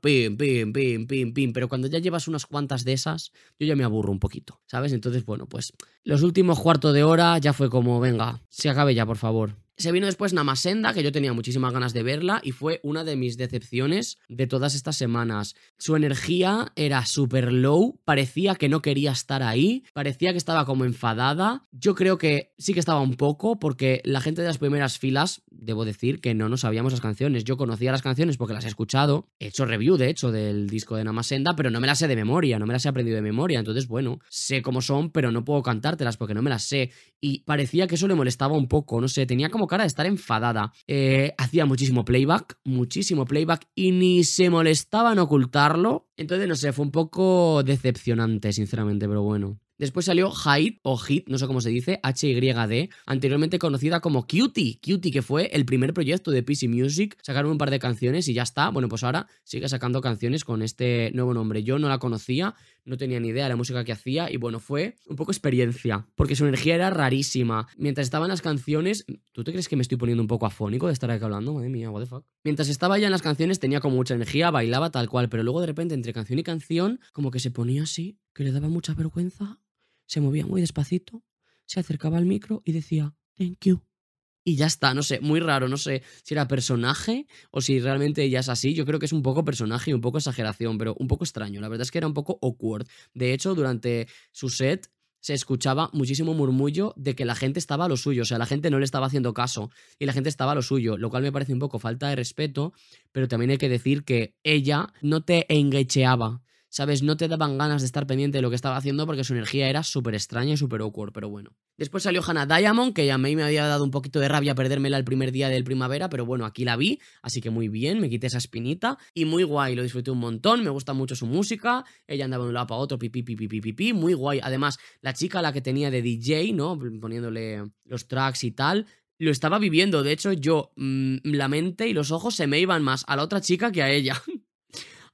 pim, pim, pim, pim, pim. Pero cuando ya llevas unas cuantas de esas, yo ya me aburro un poquito, ¿sabes? Entonces, bueno, pues los últimos cuartos de hora ya fue como, venga, se acabe ya, por favor. Se vino después Namasenda, que yo tenía muchísimas ganas de verla y fue una de mis decepciones de todas estas semanas. Su energía era súper low, parecía que no quería estar ahí, parecía que estaba como enfadada. Yo creo que sí que estaba un poco, porque la gente de las primeras filas, debo decir que no nos sabíamos las canciones. Yo conocía las canciones porque las he escuchado, he hecho review de hecho del disco de Namasenda, pero no me las sé de memoria, no me las he aprendido de memoria. Entonces, bueno, sé cómo son, pero no puedo porque no me las sé. Y parecía que eso le molestaba un poco, no sé, tenía como cara de estar enfadada. Eh, hacía muchísimo playback, muchísimo playback y ni se molestaba en ocultarlo. Entonces, no sé, fue un poco decepcionante, sinceramente, pero bueno. Después salió Hyde, o Hit, no sé cómo se dice, H-Y-D, anteriormente conocida como Cutie. Cutie, que fue el primer proyecto de PC Music. Sacaron un par de canciones y ya está. Bueno, pues ahora sigue sacando canciones con este nuevo nombre. Yo no la conocía, no tenía ni idea de la música que hacía y bueno, fue un poco experiencia, porque su energía era rarísima. Mientras estaban las canciones, ¿tú te crees que me estoy poniendo un poco afónico de estar aquí hablando? Madre mía, what the fuck. Mientras estaba ya en las canciones tenía como mucha energía, bailaba tal cual, pero luego de repente entre canción y canción como que se ponía así, que le daba mucha vergüenza se movía muy despacito, se acercaba al micro y decía, thank you. Y ya está, no sé, muy raro, no sé si era personaje o si realmente ella es así. Yo creo que es un poco personaje y un poco exageración, pero un poco extraño. La verdad es que era un poco awkward. De hecho, durante su set se escuchaba muchísimo murmullo de que la gente estaba a lo suyo, o sea, la gente no le estaba haciendo caso y la gente estaba a lo suyo, lo cual me parece un poco falta de respeto, pero también hay que decir que ella no te engecheaba. ¿Sabes? No te daban ganas de estar pendiente de lo que estaba haciendo porque su energía era súper extraña y súper awkward, pero bueno. Después salió Hannah Diamond, que a mí me había dado un poquito de rabia perdérmela el primer día del primavera, pero bueno, aquí la vi, así que muy bien, me quité esa espinita y muy guay, lo disfruté un montón, me gusta mucho su música, ella andaba de un lado para otro, pipi, pipi, pipi, pipi, muy guay. Además, la chica, la que tenía de DJ, ¿no? Poniéndole los tracks y tal, lo estaba viviendo. De hecho, yo, mmm, la mente y los ojos se me iban más a la otra chica que a ella. <laughs>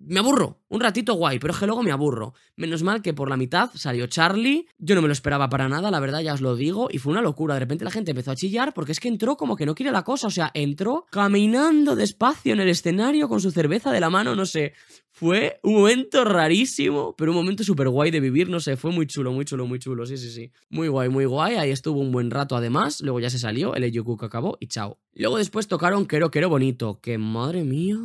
Me aburro. Un ratito guay, pero es que luego me aburro. Menos mal que por la mitad salió Charlie. Yo no me lo esperaba para nada, la verdad, ya os lo digo. Y fue una locura. De repente la gente empezó a chillar porque es que entró como que no quiere la cosa. O sea, entró caminando despacio en el escenario con su cerveza de la mano, no sé. Fue un momento rarísimo, pero un momento súper guay de vivir, no sé. Fue muy chulo, muy chulo, muy chulo. Sí, sí, sí. Muy guay, muy guay. Ahí estuvo un buen rato además. Luego ya se salió, el Eyoku acabó y chao. Luego después tocaron Quero Quero Bonito. Que madre mía.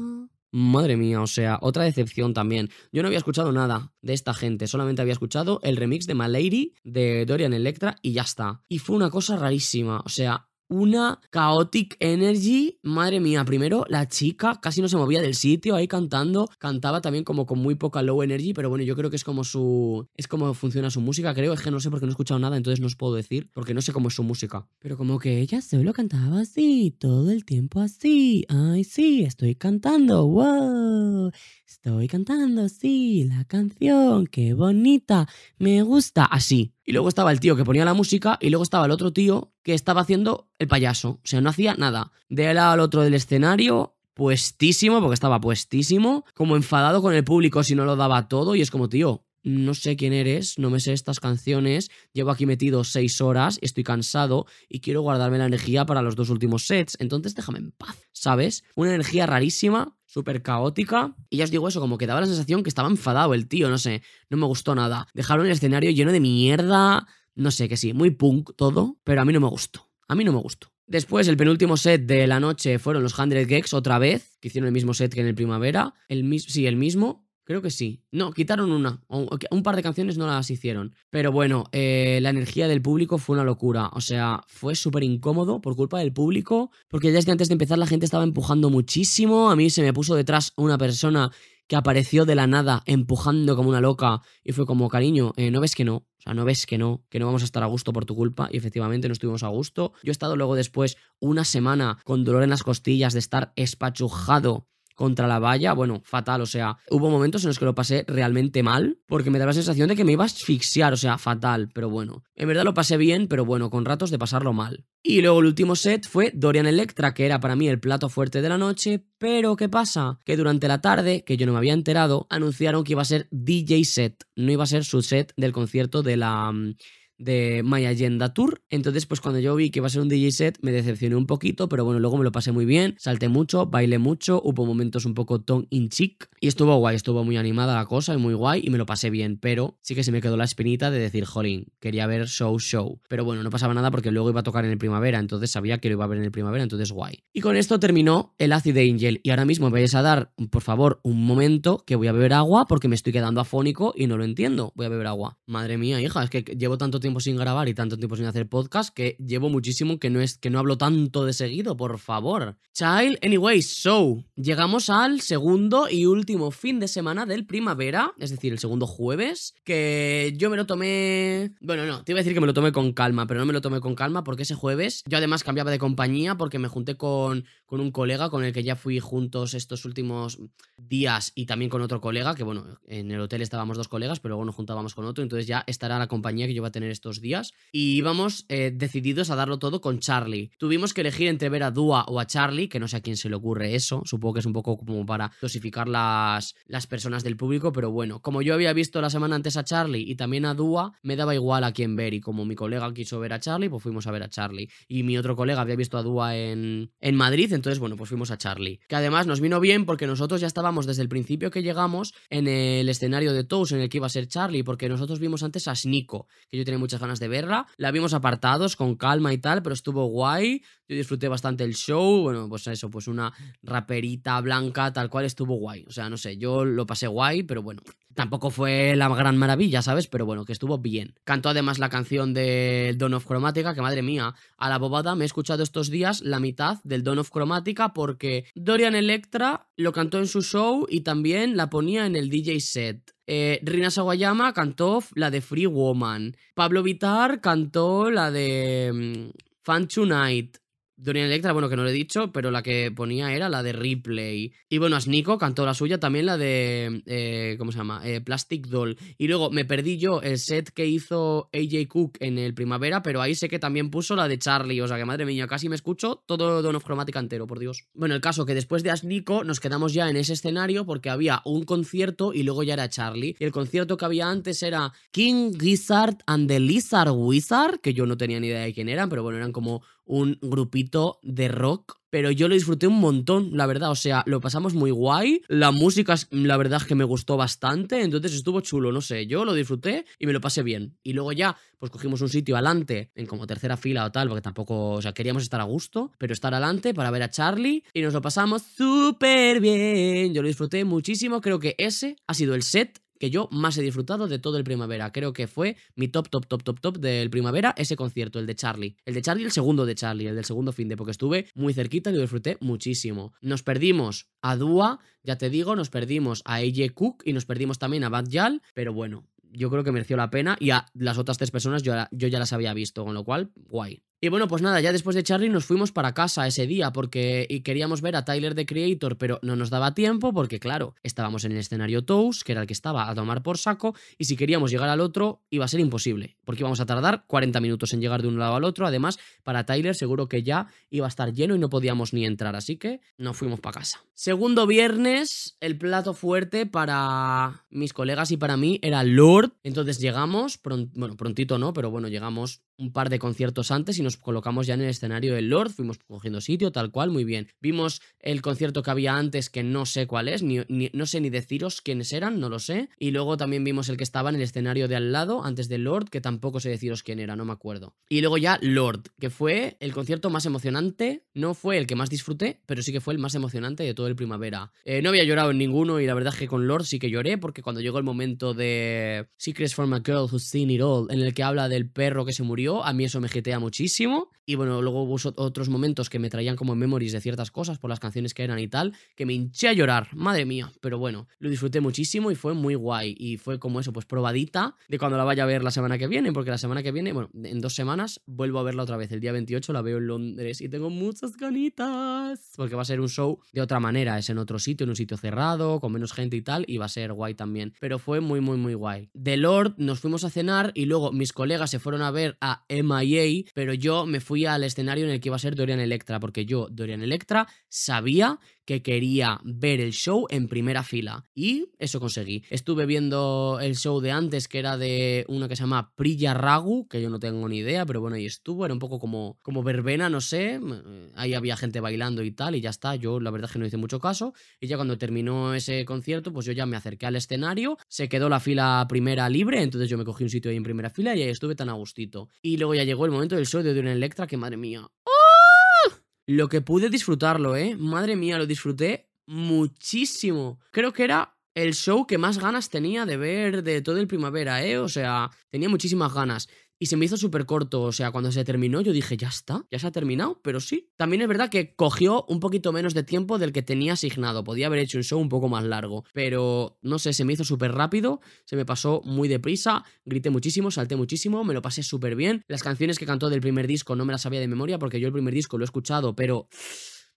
Madre mía, o sea, otra decepción también. Yo no había escuchado nada de esta gente, solamente había escuchado el remix de Malady de Dorian Electra y ya está. Y fue una cosa rarísima, o sea, una chaotic energy. Madre mía, primero la chica casi no se movía del sitio ahí cantando. Cantaba también como con muy poca low energy, pero bueno, yo creo que es como su. Es como funciona su música, creo. Es que no sé porque no he escuchado nada, entonces no os puedo decir, porque no sé cómo es su música. Pero como que ella solo cantaba así, todo el tiempo así. Ay, sí, estoy cantando, wow. Estoy cantando, sí, la canción, qué bonita, me gusta, así. Y luego estaba el tío que ponía la música y luego estaba el otro tío que estaba haciendo el payaso. O sea, no hacía nada. De él al otro del escenario, puestísimo, porque estaba puestísimo, como enfadado con el público si no lo daba todo y es como, tío, no sé quién eres, no me sé estas canciones, llevo aquí metido seis horas, estoy cansado y quiero guardarme la energía para los dos últimos sets, entonces déjame en paz, ¿sabes? Una energía rarísima, súper caótica. Y ya os digo eso, como que daba la sensación que estaba enfadado el tío, no sé, no me gustó nada. Dejaron el escenario lleno de mierda, no sé, que sí, muy punk todo, pero a mí no me gustó. A mí no me gustó. Después, el penúltimo set de la noche fueron los 100 Gex otra vez, que hicieron el mismo set que en el primavera. El sí, el mismo. Creo que sí. No, quitaron una. Un par de canciones no las hicieron. Pero bueno, eh, la energía del público fue una locura. O sea, fue súper incómodo por culpa del público. Porque desde antes de empezar la gente estaba empujando muchísimo. A mí se me puso detrás una persona que apareció de la nada empujando como una loca. Y fue como, cariño, eh, ¿no ves que no? O sea, no ves que no, que no vamos a estar a gusto por tu culpa. Y efectivamente no estuvimos a gusto. Yo he estado luego después una semana con dolor en las costillas de estar espachujado contra la valla, bueno, fatal, o sea, hubo momentos en los que lo pasé realmente mal, porque me daba la sensación de que me iba a asfixiar, o sea, fatal, pero bueno, en verdad lo pasé bien, pero bueno, con ratos de pasarlo mal. Y luego el último set fue Dorian Electra, que era para mí el plato fuerte de la noche, pero ¿qué pasa? Que durante la tarde, que yo no me había enterado, anunciaron que iba a ser DJ set, no iba a ser su set del concierto de la mm, de My Agenda Tour. Entonces, pues cuando yo vi que iba a ser un DJ set, me decepcioné un poquito, pero bueno, luego me lo pasé muy bien, salté mucho, bailé mucho, hubo momentos un poco tongue in cheek y estuvo guay, estuvo muy animada la cosa y muy guay y me lo pasé bien, pero sí que se me quedó la espinita de decir, jolín, quería ver show show. Pero bueno, no pasaba nada porque luego iba a tocar en el primavera, entonces sabía que lo iba a ver en el primavera, entonces guay. Y con esto terminó el Acid Angel y ahora mismo me vais a dar, por favor, un momento que voy a beber agua porque me estoy quedando afónico y no lo entiendo. Voy a beber agua. Madre mía, hija, es que llevo tanto tiempo sin grabar y tanto tiempo sin hacer podcast que llevo muchísimo que no es que no hablo tanto de seguido, por favor. Child, anyway, so llegamos al segundo y último fin de semana del primavera, es decir, el segundo jueves, que yo me lo tomé, bueno, no, te iba a decir que me lo tomé con calma, pero no me lo tomé con calma porque ese jueves yo además cambiaba de compañía porque me junté con con un colega con el que ya fui juntos estos últimos días y también con otro colega, que bueno, en el hotel estábamos dos colegas, pero luego nos juntábamos con otro, entonces ya estará la compañía que yo voy a tener estos días. Y íbamos eh, decididos a darlo todo con Charlie. Tuvimos que elegir entre ver a Dua o a Charlie, que no sé a quién se le ocurre eso, supongo que es un poco como para dosificar las, las personas del público, pero bueno, como yo había visto la semana antes a Charlie y también a Dua, me daba igual a quién ver y como mi colega quiso ver a Charlie, pues fuimos a ver a Charlie. Y mi otro colega había visto a Dua en, en Madrid, entonces bueno, pues fuimos a Charlie. Que además nos vino bien porque nosotros ya estábamos desde el principio que llegamos en el escenario de Toast en el que iba a ser Charlie, porque nosotros vimos antes a Snico, que yo tenía muchas ganas de verla. La vimos apartados, con calma y tal, pero estuvo guay. Yo disfruté bastante el show. Bueno, pues eso, pues una raperita blanca, tal cual estuvo guay. O sea, no sé, yo lo pasé guay, pero bueno, tampoco fue la gran maravilla, ¿sabes? Pero bueno, que estuvo bien. Cantó además la canción de Don of Chromatica, que madre mía, a la bobada me he escuchado estos días la mitad del Don of Chromatica porque Dorian Electra lo cantó en su show y también la ponía en el DJ set. Eh, Rina Sawayama cantó la de Free Woman. Pablo Vitar cantó la de mm, Fan Tonight. Dorian Electra, bueno, que no lo he dicho, pero la que ponía era la de Replay. Y bueno, Asnico cantó la suya, también la de. Eh, ¿Cómo se llama? Eh, Plastic Doll. Y luego me perdí yo el set que hizo AJ Cook en el Primavera, pero ahí sé que también puso la de Charlie. O sea que madre mía, casi me escucho todo Don of Chromatica entero, por Dios. Bueno, el caso que después de Asnico nos quedamos ya en ese escenario porque había un concierto y luego ya era Charlie. Y el concierto que había antes era King Gizzard and the Lizard Wizard, que yo no tenía ni idea de quién eran, pero bueno, eran como un grupito de rock, pero yo lo disfruté un montón, la verdad, o sea, lo pasamos muy guay, la música, la verdad es que me gustó bastante, entonces estuvo chulo, no sé, yo lo disfruté y me lo pasé bien. Y luego ya, pues cogimos un sitio adelante, en como tercera fila o tal, porque tampoco, o sea, queríamos estar a gusto, pero estar adelante para ver a Charlie y nos lo pasamos súper bien, yo lo disfruté muchísimo, creo que ese ha sido el set que yo más he disfrutado de todo el primavera. Creo que fue mi top, top, top, top, top del primavera, ese concierto, el de Charlie. El de Charlie, el segundo de Charlie, el del segundo fin de, porque estuve muy cerquita y lo disfruté muchísimo. Nos perdimos a Dua, ya te digo, nos perdimos a AJ Cook y nos perdimos también a Bad Yal, pero bueno, yo creo que mereció la pena y a las otras tres personas yo, yo ya las había visto, con lo cual, guay. Y bueno, pues nada, ya después de Charlie nos fuimos para casa ese día porque y queríamos ver a Tyler the Creator, pero no nos daba tiempo porque claro, estábamos en el escenario Toast, que era el que estaba a tomar por saco, y si queríamos llegar al otro iba a ser imposible, porque íbamos a tardar 40 minutos en llegar de un lado al otro, además para Tyler seguro que ya iba a estar lleno y no podíamos ni entrar, así que nos fuimos para casa. Segundo viernes, el plato fuerte para mis colegas y para mí era Lord, entonces llegamos, bueno, prontito no, pero bueno, llegamos un par de conciertos antes y nos colocamos ya en el escenario del Lord, fuimos cogiendo sitio, tal cual, muy bien. Vimos el concierto que había antes, que no sé cuál es, ni, no sé ni deciros quiénes eran, no lo sé. Y luego también vimos el que estaba en el escenario de al lado, antes del Lord, que tampoco sé deciros quién era, no me acuerdo. Y luego ya Lord, que fue el concierto más emocionante, no fue el que más disfruté, pero sí que fue el más emocionante de todo el primavera. Eh, no había llorado en ninguno y la verdad es que con Lord sí que lloré, porque cuando llegó el momento de Secrets from a Girl Who's Seen It All, en el que habla del perro que se murió, a mí eso me jetea muchísimo. Y bueno, luego hubo otros momentos que me traían como memories de ciertas cosas por las canciones que eran y tal, que me hinché a llorar, madre mía. Pero bueno, lo disfruté muchísimo y fue muy guay. Y fue como eso, pues probadita de cuando la vaya a ver la semana que viene, porque la semana que viene, bueno, en dos semanas vuelvo a verla otra vez. El día 28 la veo en Londres y tengo muchas ganitas. Porque va a ser un show de otra manera, es en otro sitio, en un sitio cerrado, con menos gente y tal, y va a ser guay también. Pero fue muy, muy, muy guay. De Lord nos fuimos a cenar y luego mis colegas se fueron a ver a MIA, pero yo me fui al escenario en el que iba a ser Dorian Electra, porque yo, Dorian Electra, sabía que quería ver el show en primera fila. Y eso conseguí. Estuve viendo el show de antes, que era de una que se llama Priya Ragu, que yo no tengo ni idea, pero bueno, ahí estuvo. Era un poco como, como verbena, no sé. Ahí había gente bailando y tal, y ya está. Yo la verdad es que no hice mucho caso. Y ya cuando terminó ese concierto, pues yo ya me acerqué al escenario. Se quedó la fila primera libre, entonces yo me cogí un sitio ahí en primera fila y ahí estuve tan a gustito. Y luego ya llegó el momento del show de Dorian Electra, que madre mía. Lo que pude disfrutarlo, ¿eh? Madre mía, lo disfruté muchísimo. Creo que era el show que más ganas tenía de ver de todo el primavera, ¿eh? O sea, tenía muchísimas ganas y se me hizo súper corto. O sea, cuando se terminó, yo dije, ya está, ya se ha terminado, pero sí. También es verdad que cogió un poquito menos de tiempo del que tenía asignado. Podía haber hecho un show un poco más largo, pero no sé, se me hizo súper rápido, se me pasó muy deprisa, grité muchísimo, salté muchísimo, me lo pasé súper bien. Las canciones que cantó del primer disco no me las sabía de memoria porque yo el primer disco lo he escuchado, pero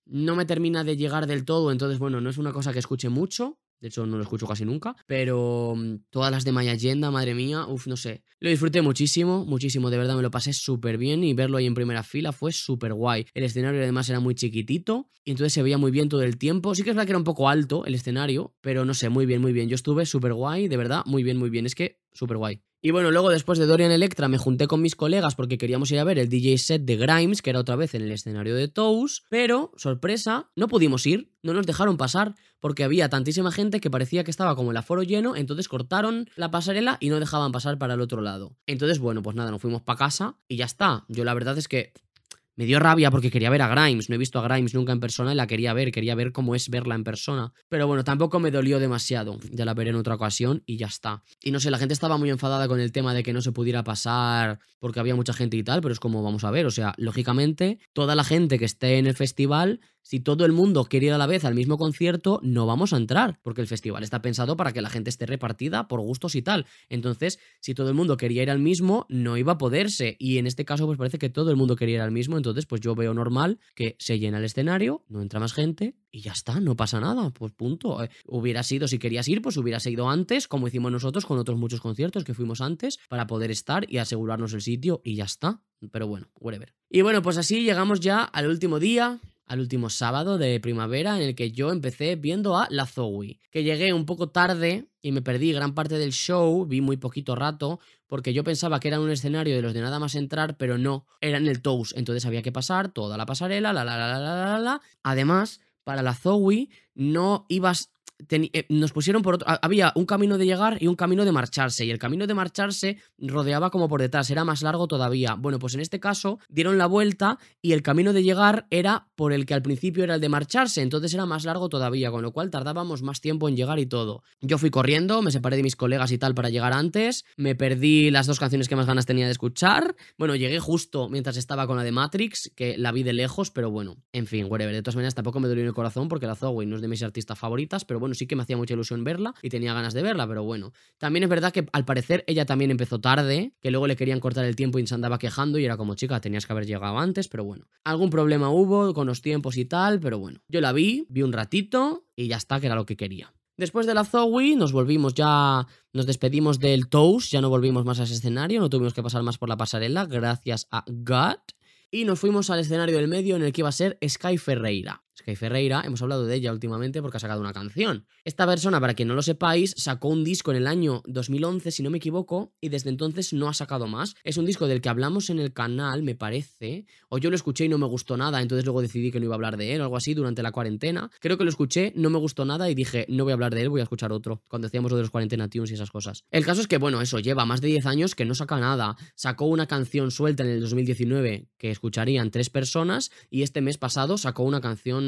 no me termina de llegar del todo, entonces bueno, no es una cosa que escuche mucho, de hecho, no lo escucho casi nunca. Pero mm, todas las de Maya Agenda, madre mía, uff, no sé. Lo disfruté muchísimo, muchísimo. De verdad me lo pasé súper bien y verlo ahí en primera fila fue súper guay. El escenario además era muy chiquitito y entonces se veía muy bien todo el tiempo. Sí que es verdad que era un poco alto el escenario, pero no sé, muy bien, muy bien. Yo estuve súper guay, de verdad, muy bien, muy bien. Es que súper guay. Y bueno, luego después de Dorian Electra me junté con mis colegas porque queríamos ir a ver el DJ set de Grimes, que era otra vez en el escenario de Toast, pero, sorpresa, no pudimos ir, no nos dejaron pasar porque había tantísima gente que parecía que estaba como el aforo lleno, entonces cortaron la pasarela y no dejaban pasar para el otro lado. Entonces, bueno, pues nada, nos fuimos para casa y ya está. Yo la verdad es que me dio rabia porque quería ver a Grimes. No he visto a Grimes nunca en persona y la quería ver. Quería ver cómo es verla en persona. Pero bueno, tampoco me dolió demasiado. Ya la veré en otra ocasión y ya está. Y no sé, la gente estaba muy enfadada con el tema de que no se pudiera pasar porque había mucha gente y tal, pero es como vamos a ver. O sea, lógicamente, toda la gente que esté en el festival si todo el mundo quiere ir a la vez al mismo concierto, no vamos a entrar, porque el festival está pensado para que la gente esté repartida por gustos y tal. Entonces, si todo el mundo quería ir al mismo, no iba a poderse. Y en este caso, pues parece que todo el mundo quería ir al mismo, entonces, pues yo veo normal que se llena el escenario, no entra más gente y ya está, no pasa nada, pues punto. Eh, hubiera sido, si querías ir, pues hubiera ido antes, como hicimos nosotros con otros muchos conciertos que fuimos antes, para poder estar y asegurarnos el sitio y ya está. Pero bueno, whatever. Y bueno, pues así llegamos ya al último día al último sábado de primavera en el que yo empecé viendo a La Zoe, que llegué un poco tarde y me perdí gran parte del show, vi muy poquito rato, porque yo pensaba que era un escenario de los de nada más entrar, pero no, era en el Toast, entonces había que pasar toda la pasarela, la la la la la la la. Además, para la Zoe no ibas eh, nos pusieron por otro. Había un camino de llegar y un camino de marcharse. Y el camino de marcharse rodeaba como por detrás, era más largo todavía. Bueno, pues en este caso dieron la vuelta y el camino de llegar era por el que al principio era el de marcharse. Entonces era más largo todavía, con lo cual tardábamos más tiempo en llegar y todo. Yo fui corriendo, me separé de mis colegas y tal para llegar antes. Me perdí las dos canciones que más ganas tenía de escuchar. Bueno, llegué justo mientras estaba con la de Matrix, que la vi de lejos, pero bueno, en fin, whatever. De todas maneras, tampoco me dolió el corazón porque la Zoe no es de mis artistas favoritas, pero bueno bueno, sí que me hacía mucha ilusión verla y tenía ganas de verla, pero bueno. También es verdad que al parecer ella también empezó tarde, que luego le querían cortar el tiempo y se andaba quejando y era como, chica, tenías que haber llegado antes, pero bueno. Algún problema hubo con los tiempos y tal, pero bueno. Yo la vi, vi un ratito y ya está, que era lo que quería. Después de la Zoe nos volvimos ya, nos despedimos del Toast, ya no volvimos más a ese escenario, no tuvimos que pasar más por la pasarela, gracias a God. Y nos fuimos al escenario del medio en el que iba a ser Sky Ferreira. Sky Ferreira, hemos hablado de ella últimamente porque ha sacado una canción. Esta persona, para quien no lo sepáis, sacó un disco en el año 2011, si no me equivoco, y desde entonces no ha sacado más. Es un disco del que hablamos en el canal, me parece, o yo lo escuché y no me gustó nada, entonces luego decidí que no iba a hablar de él o algo así durante la cuarentena. Creo que lo escuché, no me gustó nada y dije, no voy a hablar de él, voy a escuchar otro, cuando decíamos lo de los cuarentena tunes y esas cosas. El caso es que, bueno, eso, lleva más de 10 años que no saca nada. Sacó una canción suelta en el 2019 que escucharían tres personas y este mes pasado sacó una canción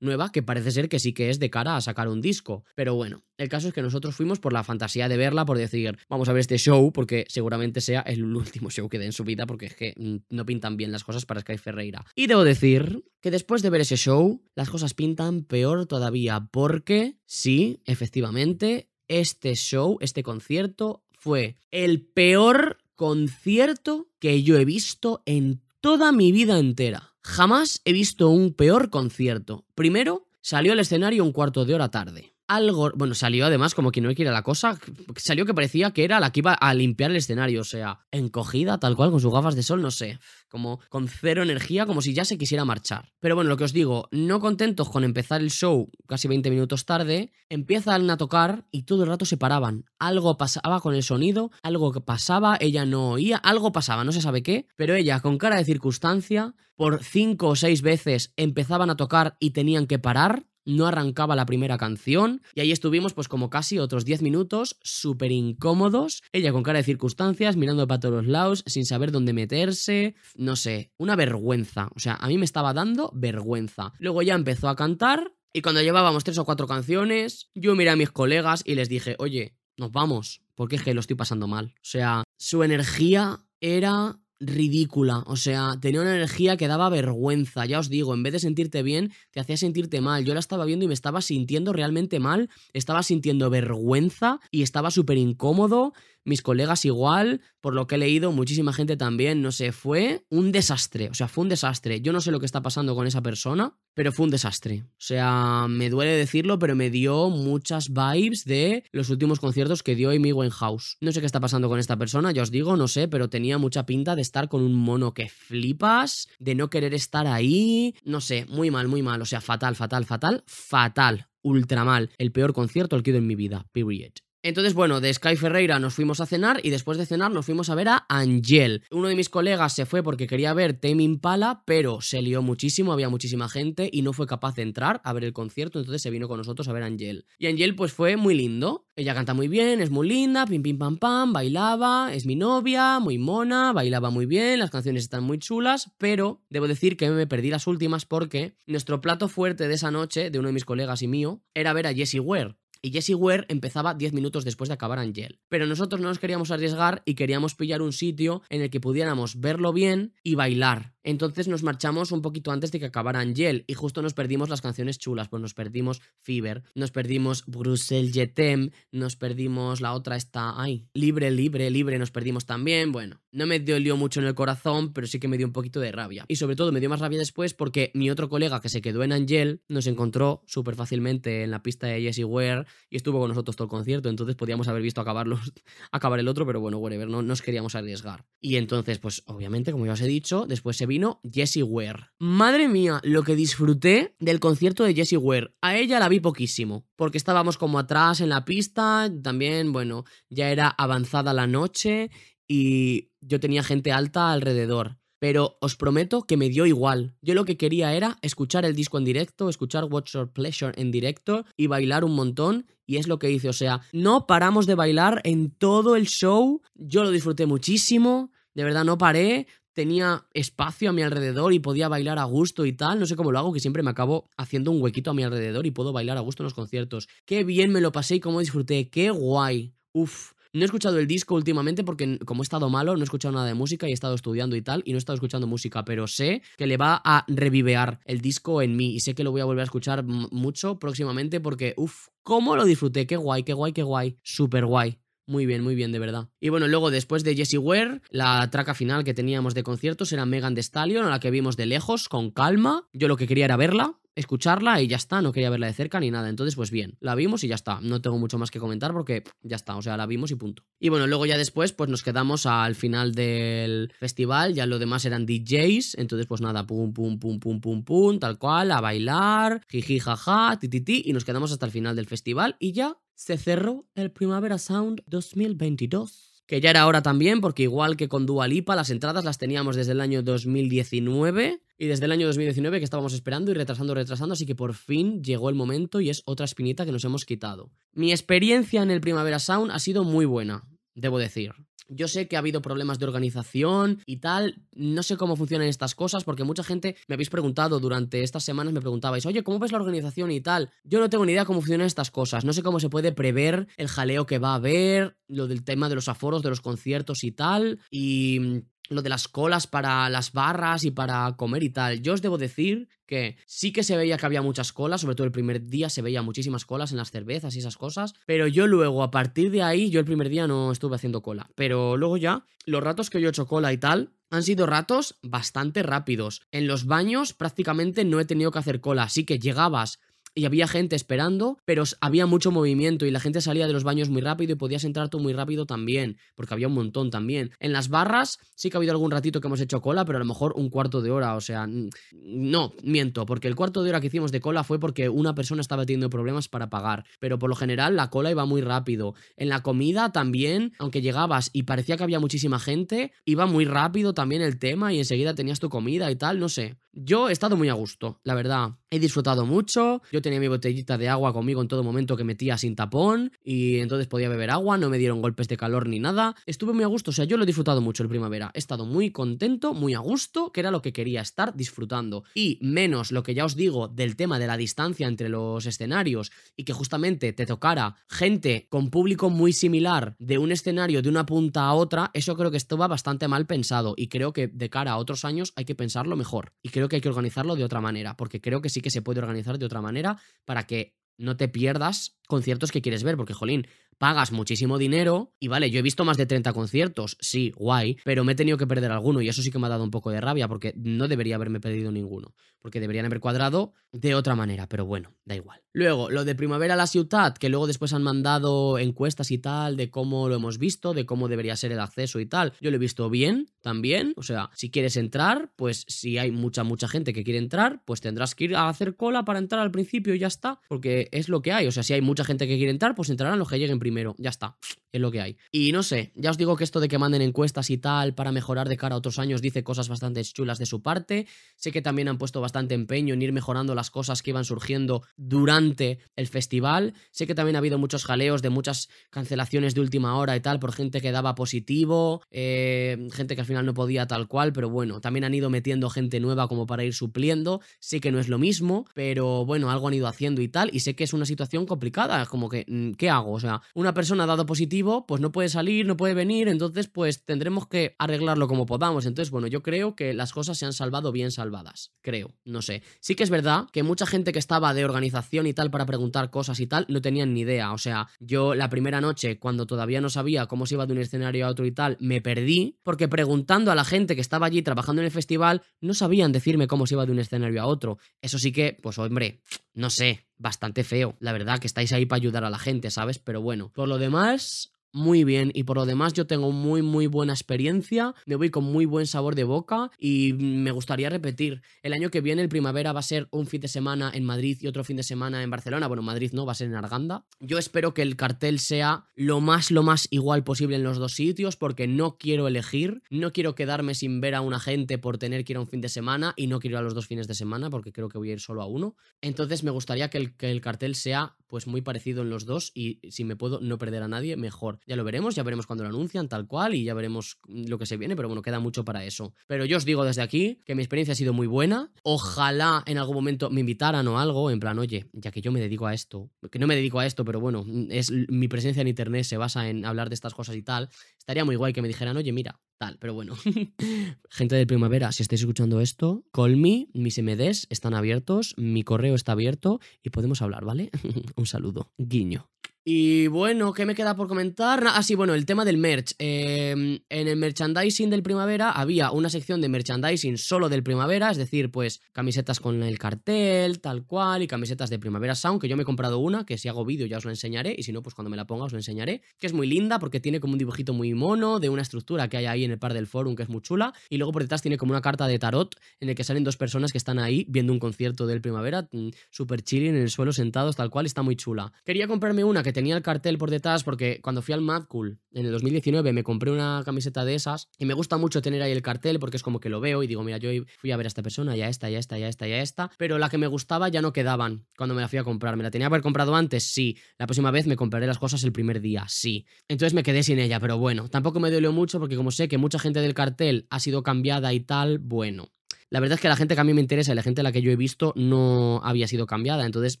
nueva que parece ser que sí que es de cara a sacar un disco. Pero bueno, el caso es que nosotros fuimos por la fantasía de verla, por decir, vamos a ver este show, porque seguramente sea el <laughs> último show que dé en su vida, porque es que no pintan bien las cosas para Sky Ferreira. Y debo decir que después de ver ese show, las cosas pintan peor todavía, porque sí, efectivamente, este show, este concierto, fue el peor concierto que yo he visto en toda mi vida entera. Jamás he visto un peor concierto. Primero, salió al escenario un cuarto de hora tarde algo. Bueno, salió además como que no quiere la cosa. Salió que parecía que era la que iba a limpiar el escenario. O sea, encogida, tal cual, con sus gafas de sol, no sé. Como con cero energía, como si ya se quisiera marchar. Pero bueno, lo que os digo, no contentos con empezar el show casi 20 minutos tarde, empiezan a tocar y todo el rato se paraban. Algo pasaba con el sonido, algo que pasaba, ella no oía, algo pasaba, no se sabe qué, pero ella con cara de circunstancia, por cinco o seis veces empezaban a tocar y tenían que parar no arrancaba la primera canción y ahí estuvimos pues como casi otros 10 minutos súper incómodos, ella con cara de circunstancias, mirando para todos los lados, sin saber dónde meterse, no sé, una vergüenza, o sea, a mí me estaba dando vergüenza. Luego ya empezó a cantar y cuando llevábamos tres o cuatro canciones, yo miré a mis colegas y les dije, oye, nos vamos, porque es que lo estoy pasando mal. O sea, su energía era ridícula. O sea, tenía una energía que daba vergüenza. Ya os digo, en vez de sentirte bien, te hacía sentirte mal. Yo la estaba viendo y me estaba sintiendo realmente mal. Estaba sintiendo vergüenza y estaba súper incómodo mis colegas igual, por lo que he leído, muchísima gente también, no sé, fue un desastre, o sea, fue un desastre. Yo no sé lo que está pasando con esa persona, pero fue un desastre. O sea, me duele decirlo, pero me dio muchas vibes de los últimos conciertos que dio Amy Winehouse. No sé qué está pasando con esta persona, ya os digo, no sé, pero tenía mucha pinta de estar con un mono que flipas, de no querer estar ahí, no sé, muy mal, muy mal, o sea, fatal, fatal, fatal, fatal, ultra mal. El peor concierto al que he ido en mi vida, period. Entonces, bueno, de Sky Ferreira nos fuimos a cenar y después de cenar nos fuimos a ver a Angel. Uno de mis colegas se fue porque quería ver Tame Impala, pero se lió muchísimo, había muchísima gente y no fue capaz de entrar a ver el concierto, entonces se vino con nosotros a ver a Angel. Y Angel pues fue muy lindo. Ella canta muy bien, es muy linda, pim pim pam pam, bailaba, es mi novia, muy mona, bailaba muy bien, las canciones están muy chulas, pero debo decir que me perdí las últimas porque nuestro plato fuerte de esa noche, de uno de mis colegas y mío, era ver a Jessie Ware. Y Jessie Ware empezaba 10 minutos después de acabar Angel. Pero nosotros no nos queríamos arriesgar y queríamos pillar un sitio en el que pudiéramos verlo bien y bailar. Entonces nos marchamos un poquito antes de que acabara Angel y justo nos perdimos las canciones chulas, pues nos perdimos Fever, nos perdimos Bruxelles Jetem, nos perdimos la otra está, ay, Libre, Libre, Libre, nos perdimos también, bueno, no me dolió mucho en el corazón, pero sí que me dio un poquito de rabia. Y sobre todo me dio más rabia después porque mi otro colega que se quedó en Angel nos encontró súper fácilmente en la pista de Jessie Ware y estuvo con nosotros todo el concierto, entonces podíamos haber visto acabarlos, acabar el otro, pero bueno, whatever, no nos queríamos arriesgar. Y entonces, pues obviamente, como ya os he dicho, después se vino Jessie Ware. Madre mía, lo que disfruté del concierto de Jessie Ware. A ella la vi poquísimo, porque estábamos como atrás en la pista, también, bueno, ya era avanzada la noche y yo tenía gente alta alrededor. Pero os prometo que me dio igual. Yo lo que quería era escuchar el disco en directo, escuchar Watch Your Pleasure en directo y bailar un montón. Y es lo que hice. O sea, no paramos de bailar en todo el show. Yo lo disfruté muchísimo. De verdad, no paré tenía espacio a mi alrededor y podía bailar a gusto y tal. No sé cómo lo hago, que siempre me acabo haciendo un huequito a mi alrededor y puedo bailar a gusto en los conciertos. Qué bien me lo pasé y cómo disfruté, qué guay. Uf, No he escuchado el disco últimamente porque como he estado malo, no he escuchado nada de música y he estado estudiando y tal, y no he estado escuchando música, pero sé que le va a revivear el disco en mí y sé que lo voy a volver a escuchar mucho próximamente porque, uff, cómo lo disfruté, qué guay, qué guay, qué guay, súper guay. Muy bien, muy bien, de verdad. Y bueno, luego después de Jessie Ware, la traca final que teníamos de conciertos era Megan Thee Stallion, a la que vimos de lejos, con calma. Yo lo que quería era verla, escucharla y ya está, no quería verla de cerca ni nada. Entonces, pues bien, la vimos y ya está. No tengo mucho más que comentar porque ya está, o sea, la vimos y punto. Y bueno, luego ya después, pues nos quedamos al final del festival, ya lo demás eran DJs, entonces pues nada, pum, pum, pum, pum, pum, pum, tal cual, a bailar, jiji, jaja, ti, ti, ti, y nos quedamos hasta el final del festival y ya se cerró el Primavera Sound 2022 que ya era hora también, porque igual que con Dua Lipa, las entradas las teníamos desde el año 2019 y desde el año 2019 que estábamos esperando y retrasando, retrasando, así que por fin llegó el momento y es otra espinita que nos hemos quitado. Mi experiencia en el Primavera Sound ha sido muy buena, debo decir. Yo sé que ha habido problemas de organización y tal. No sé cómo funcionan estas cosas porque mucha gente me habéis preguntado durante estas semanas, me preguntabais, oye, ¿cómo ves la organización y tal? Yo no tengo ni idea cómo funcionan estas cosas. No sé cómo se puede prever el jaleo que va a haber, lo del tema de los aforos de los conciertos y tal. Y lo de las colas para las barras y para comer y tal. Yo os debo decir que sí que se veía que había muchas colas, sobre todo el primer día se veía muchísimas colas en las cervezas y esas cosas, pero yo luego a partir de ahí, yo el primer día no estuve haciendo cola, pero luego ya, los ratos que yo he hecho cola y tal, han sido ratos bastante rápidos. En los baños prácticamente no he tenido que hacer cola, así que llegabas y había gente esperando, pero había mucho movimiento y la gente salía de los baños muy rápido y podías entrar tú muy rápido también, porque había un montón también. En las barras sí que ha habido algún ratito que hemos hecho cola, pero a lo mejor un cuarto de hora, o sea, no, miento, porque el cuarto de hora que hicimos de cola fue porque una persona estaba teniendo problemas para pagar, pero por lo general la cola iba muy rápido. En la comida también, aunque llegabas y parecía que había muchísima gente, iba muy rápido también el tema y enseguida tenías tu comida y tal, no sé. Yo he estado muy a gusto, la verdad. He disfrutado mucho, yo tenía mi botellita de agua conmigo en todo momento que metía sin tapón y entonces podía beber agua, no me dieron golpes de calor ni nada. Estuve muy a gusto, o sea, yo lo he disfrutado mucho el primavera. He estado muy contento, muy a gusto, que era lo que quería estar disfrutando. Y menos lo que ya os digo del tema de la distancia entre los escenarios y que justamente te tocara gente con público muy similar de un escenario de una punta a otra, eso creo que estaba bastante mal pensado y creo que de cara a otros años hay que pensarlo mejor. Y creo que hay que organizarlo de otra manera, porque creo que sí que se puede organizar de otra manera para que no te pierdas conciertos que quieres ver, porque jolín, pagas muchísimo dinero y vale, yo he visto más de 30 conciertos, sí, guay, pero me he tenido que perder alguno y eso sí que me ha dado un poco de rabia porque no debería haberme perdido ninguno, porque deberían haber cuadrado de otra manera, pero bueno, da igual. Luego, lo de Primavera a la Ciudad, que luego después han mandado encuestas y tal de cómo lo hemos visto, de cómo debería ser el acceso y tal, yo lo he visto bien también, o sea, si quieres entrar, pues si hay mucha, mucha gente que quiere entrar, pues tendrás que ir a hacer cola para entrar al principio y ya está, porque es lo que hay, o sea, si hay mucha gente que quiere entrar, pues entrarán los que lleguen primero, ya está, <sniffs> es lo que hay. Y no sé, ya os digo que esto de que manden encuestas y tal para mejorar de cara a otros años dice cosas bastante chulas de su parte, sé que también han puesto bastante empeño en ir mejorando las cosas que iban surgiendo durante el festival, sé que también ha habido muchos jaleos de muchas cancelaciones de última hora y tal por gente que daba positivo, eh, gente que al final no podía tal cual, pero bueno, también han ido metiendo gente nueva como para ir supliendo, sé que no es lo mismo, pero bueno, algo han ido haciendo y tal, y sé que es una situación complicada, como que, mm, ¿qué hago? O sea, una persona dado positivo, pues no puede salir, no puede venir, entonces pues tendremos que arreglarlo como podamos. Entonces, bueno, yo creo que las cosas se han salvado bien salvadas, creo, no sé. Sí que es verdad que mucha gente que estaba de organización y tal para preguntar cosas y tal no tenían ni idea. O sea, yo la primera noche, cuando todavía no sabía cómo se iba de un escenario a otro y tal, me perdí porque preguntando a la gente que estaba allí trabajando en el festival, no sabían decirme cómo se iba de un escenario a otro. Eso sí que, pues hombre, no sé, bastante feo. La verdad que estáis ahí para ayudar a la gente, ¿sabes? Pero bueno, por lo demás, muy bien y por lo demás yo tengo muy muy buena experiencia, me voy con muy buen sabor de boca y me gustaría repetir. El año que viene, el primavera, va a ser un fin de semana en Madrid y otro fin de semana en Barcelona. Bueno, Madrid no, va a ser en Arganda. Yo espero que el cartel sea lo más lo más igual posible en los dos sitios porque no quiero elegir, no quiero quedarme sin ver a una gente por tener que ir a un fin de semana y no quiero ir a los dos fines de semana porque creo que voy a ir solo a uno. Entonces me gustaría que el, que el cartel sea pues muy parecido en los dos y si me puedo no perder a nadie, mejor. Ya lo veremos, ya veremos cuando lo anuncian, tal cual, y ya veremos lo que se viene, pero bueno, queda mucho para eso. Pero yo os digo desde aquí que mi experiencia ha sido muy buena. Ojalá en algún momento me invitaran o algo, en plan, oye, ya que yo me dedico a esto, que no me dedico a esto, pero bueno, es mi presencia en internet se basa en hablar de estas cosas y tal, estaría muy guay que me dijeran, oye, mira, tal, pero bueno. <laughs> Gente de primavera, si estáis escuchando esto, call me, mis MDs están abiertos, mi correo está abierto y podemos hablar, ¿vale? <laughs> Un saludo. Guiño. Y bueno, ¿qué me queda por comentar? Ah, sí, bueno, el tema del merch. Em, en el merchandising del primavera había una sección de merchandising solo del primavera, es decir, pues camisetas con el cartel, tal cual, y camisetas de primavera sound, que yo me he comprado una, que si hago vídeo ya os lo enseñaré, y si no, pues cuando me la ponga os lo enseñaré, que es muy linda porque tiene como un dibujito muy mono de una estructura que hay ahí en el par del forum, que es muy chula, y luego por detrás tiene como una carta de tarot en el que salen dos personas que están ahí viendo un concierto del primavera, mm, súper chilling en el suelo sentados, tal cual, está muy chula. Quería comprarme una que tenía el cartel por detrás porque cuando fui al Mad Cool en el 2019 me compré una camiseta de esas y me gusta mucho tener ahí el cartel porque es como que lo veo y digo, mira, yo fui a ver a esta persona, ya esta, ya esta, ya esta, ya esta, pero la que me gustaba ya no quedaban cuando me la fui a comprar. ¿Me la tenía que haber comprado antes? Sí. La próxima vez me compraré las cosas el primer día, sí. Entonces me quedé sin ella, pero bueno, tampoco me dolió mucho porque como sé que mucha gente del cartel ha sido cambiada y tal, bueno. La verdad es que la gente que a mí me interesa y la gente a la que yo he visto no había sido cambiada, entonces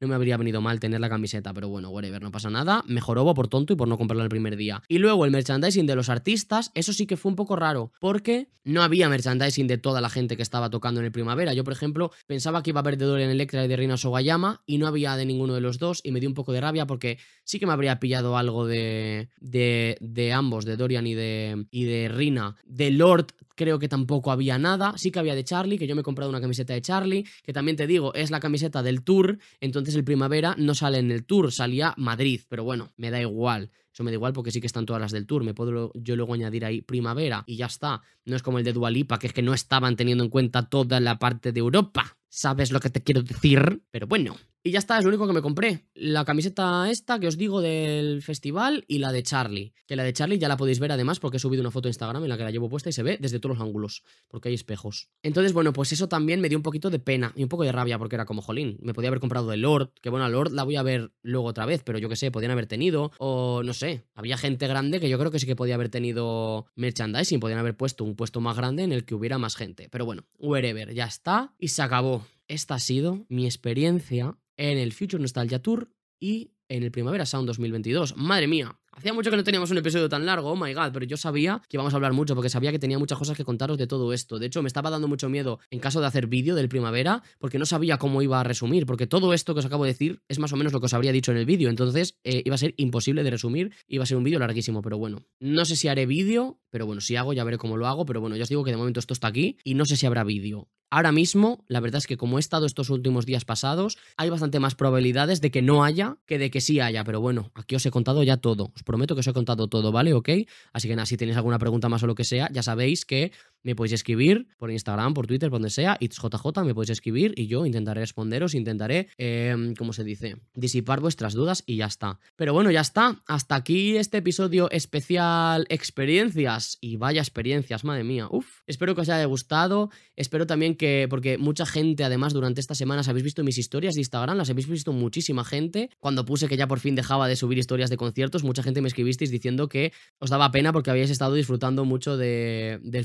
no me habría venido mal tener la camiseta, pero bueno, whatever, no pasa nada. Mejoró por tonto y por no comprarla el primer día. Y luego el merchandising de los artistas, eso sí que fue un poco raro, porque no había merchandising de toda la gente que estaba tocando en el primavera. Yo, por ejemplo, pensaba que iba a haber de Dorian Electra y de Rina Sogayama y no había de ninguno de los dos y me dio un poco de rabia porque sí que me habría pillado algo de, de, de ambos, de Dorian y de, y de Rina. De Lord creo que tampoco había nada, sí que había de Charlie, que yo me he comprado una camiseta de Charlie, que también te digo, es la camiseta del Tour, entonces el primavera no sale en el Tour, salía Madrid, pero bueno, me da igual. Eso me da igual porque sí que están todas las del tour. Me puedo yo luego añadir ahí primavera y ya está. No es como el de Dualipa, que es que no estaban teniendo en cuenta toda la parte de Europa. ¿Sabes lo que te quiero decir? Pero bueno. Y ya está, es lo único que me compré. La camiseta esta que os digo del festival y la de Charlie. Que la de Charlie ya la podéis ver además porque he subido una foto a Instagram en la que la llevo puesta y se ve desde todos los ángulos. Porque hay espejos. Entonces, bueno, pues eso también me dio un poquito de pena y un poco de rabia porque era como, jolín, me podía haber comprado de Lord. Que bueno, a Lord la voy a ver luego otra vez, pero yo qué sé, podían haber tenido. O no sé, había gente grande que yo creo que sí que podía haber tenido merchandising. Podían haber puesto un puesto más grande en el que hubiera más gente. Pero bueno, wherever, ya está y se acabó. Esta ha sido mi experiencia en el Future Nostalgia Tour y en el Primavera Sound 2022. Madre mía, hacía mucho que no teníamos un episodio tan largo, oh my god, pero yo sabía que íbamos a hablar mucho porque sabía que tenía muchas cosas que contaros de todo esto. De hecho, me estaba dando mucho miedo en caso de hacer vídeo del Primavera porque no sabía cómo iba a resumir, porque todo esto que os acabo de decir es más o menos lo que os habría dicho en el vídeo, entonces eh, iba a ser imposible de resumir, iba a ser un vídeo larguísimo, pero bueno, no sé si haré vídeo, pero bueno, si hago ya veré cómo lo hago, pero bueno, ya os digo que de momento esto está aquí y no sé si habrá vídeo. Ahora mismo, la verdad es que como he estado estos últimos días pasados, hay bastante más probabilidades de que no haya que de que sí haya. Pero bueno, aquí os he contado ya todo. Os prometo que os he contado todo, ¿vale? ¿Ok? Así que nada, si tenéis alguna pregunta más o lo que sea, ya sabéis que me podéis escribir por Instagram, por Twitter, por donde sea, JJ, me podéis escribir y yo intentaré responderos, intentaré, eh, ¿cómo se dice? Disipar vuestras dudas y ya está. Pero bueno, ya está. Hasta aquí este episodio especial experiencias. Y vaya experiencias, madre mía. Uf. Espero que os haya gustado. Espero también que, porque mucha gente, además, durante estas semanas habéis visto mis historias de Instagram, las habéis visto muchísima gente. Cuando puse que ya por fin dejaba de subir historias de conciertos, mucha gente me escribisteis diciendo que os daba pena porque habíais estado disfrutando mucho de, del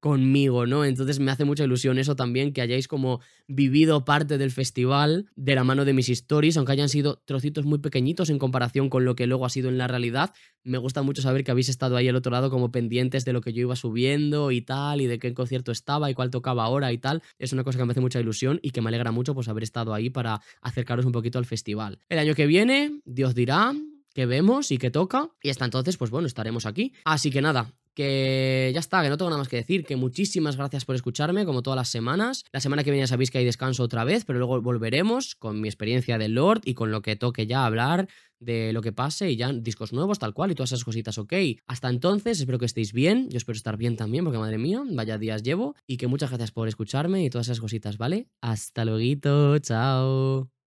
conmigo, ¿no? Entonces me hace mucha ilusión eso también, que hayáis como vivido parte del festival de la mano de mis stories, aunque hayan sido trocitos muy pequeñitos en comparación con lo que luego ha sido en la realidad. Me gusta mucho saber que habéis estado ahí al otro lado como pendientes de lo que yo iba subiendo y tal, y de qué concierto estaba y cuál tocaba ahora y tal. Es una cosa que me hace mucha ilusión y que me alegra mucho pues haber estado ahí para acercaros un poquito al festival. El año que viene, Dios dirá, que vemos y que toca. Y hasta entonces, pues bueno, estaremos aquí. Así que nada, que ya está, que no tengo nada más que decir, que muchísimas gracias por escucharme, como todas las semanas. La semana que viene ya sabéis que hay descanso otra vez, pero luego volveremos con mi experiencia de Lord y con lo que toque ya hablar de lo que pase y ya discos nuevos, tal cual, y todas esas cositas, ok. Hasta entonces, espero que estéis bien, yo espero estar bien también, porque madre mía, vaya días llevo, y que muchas gracias por escucharme y todas esas cositas, ¿vale? Hasta luego, chao.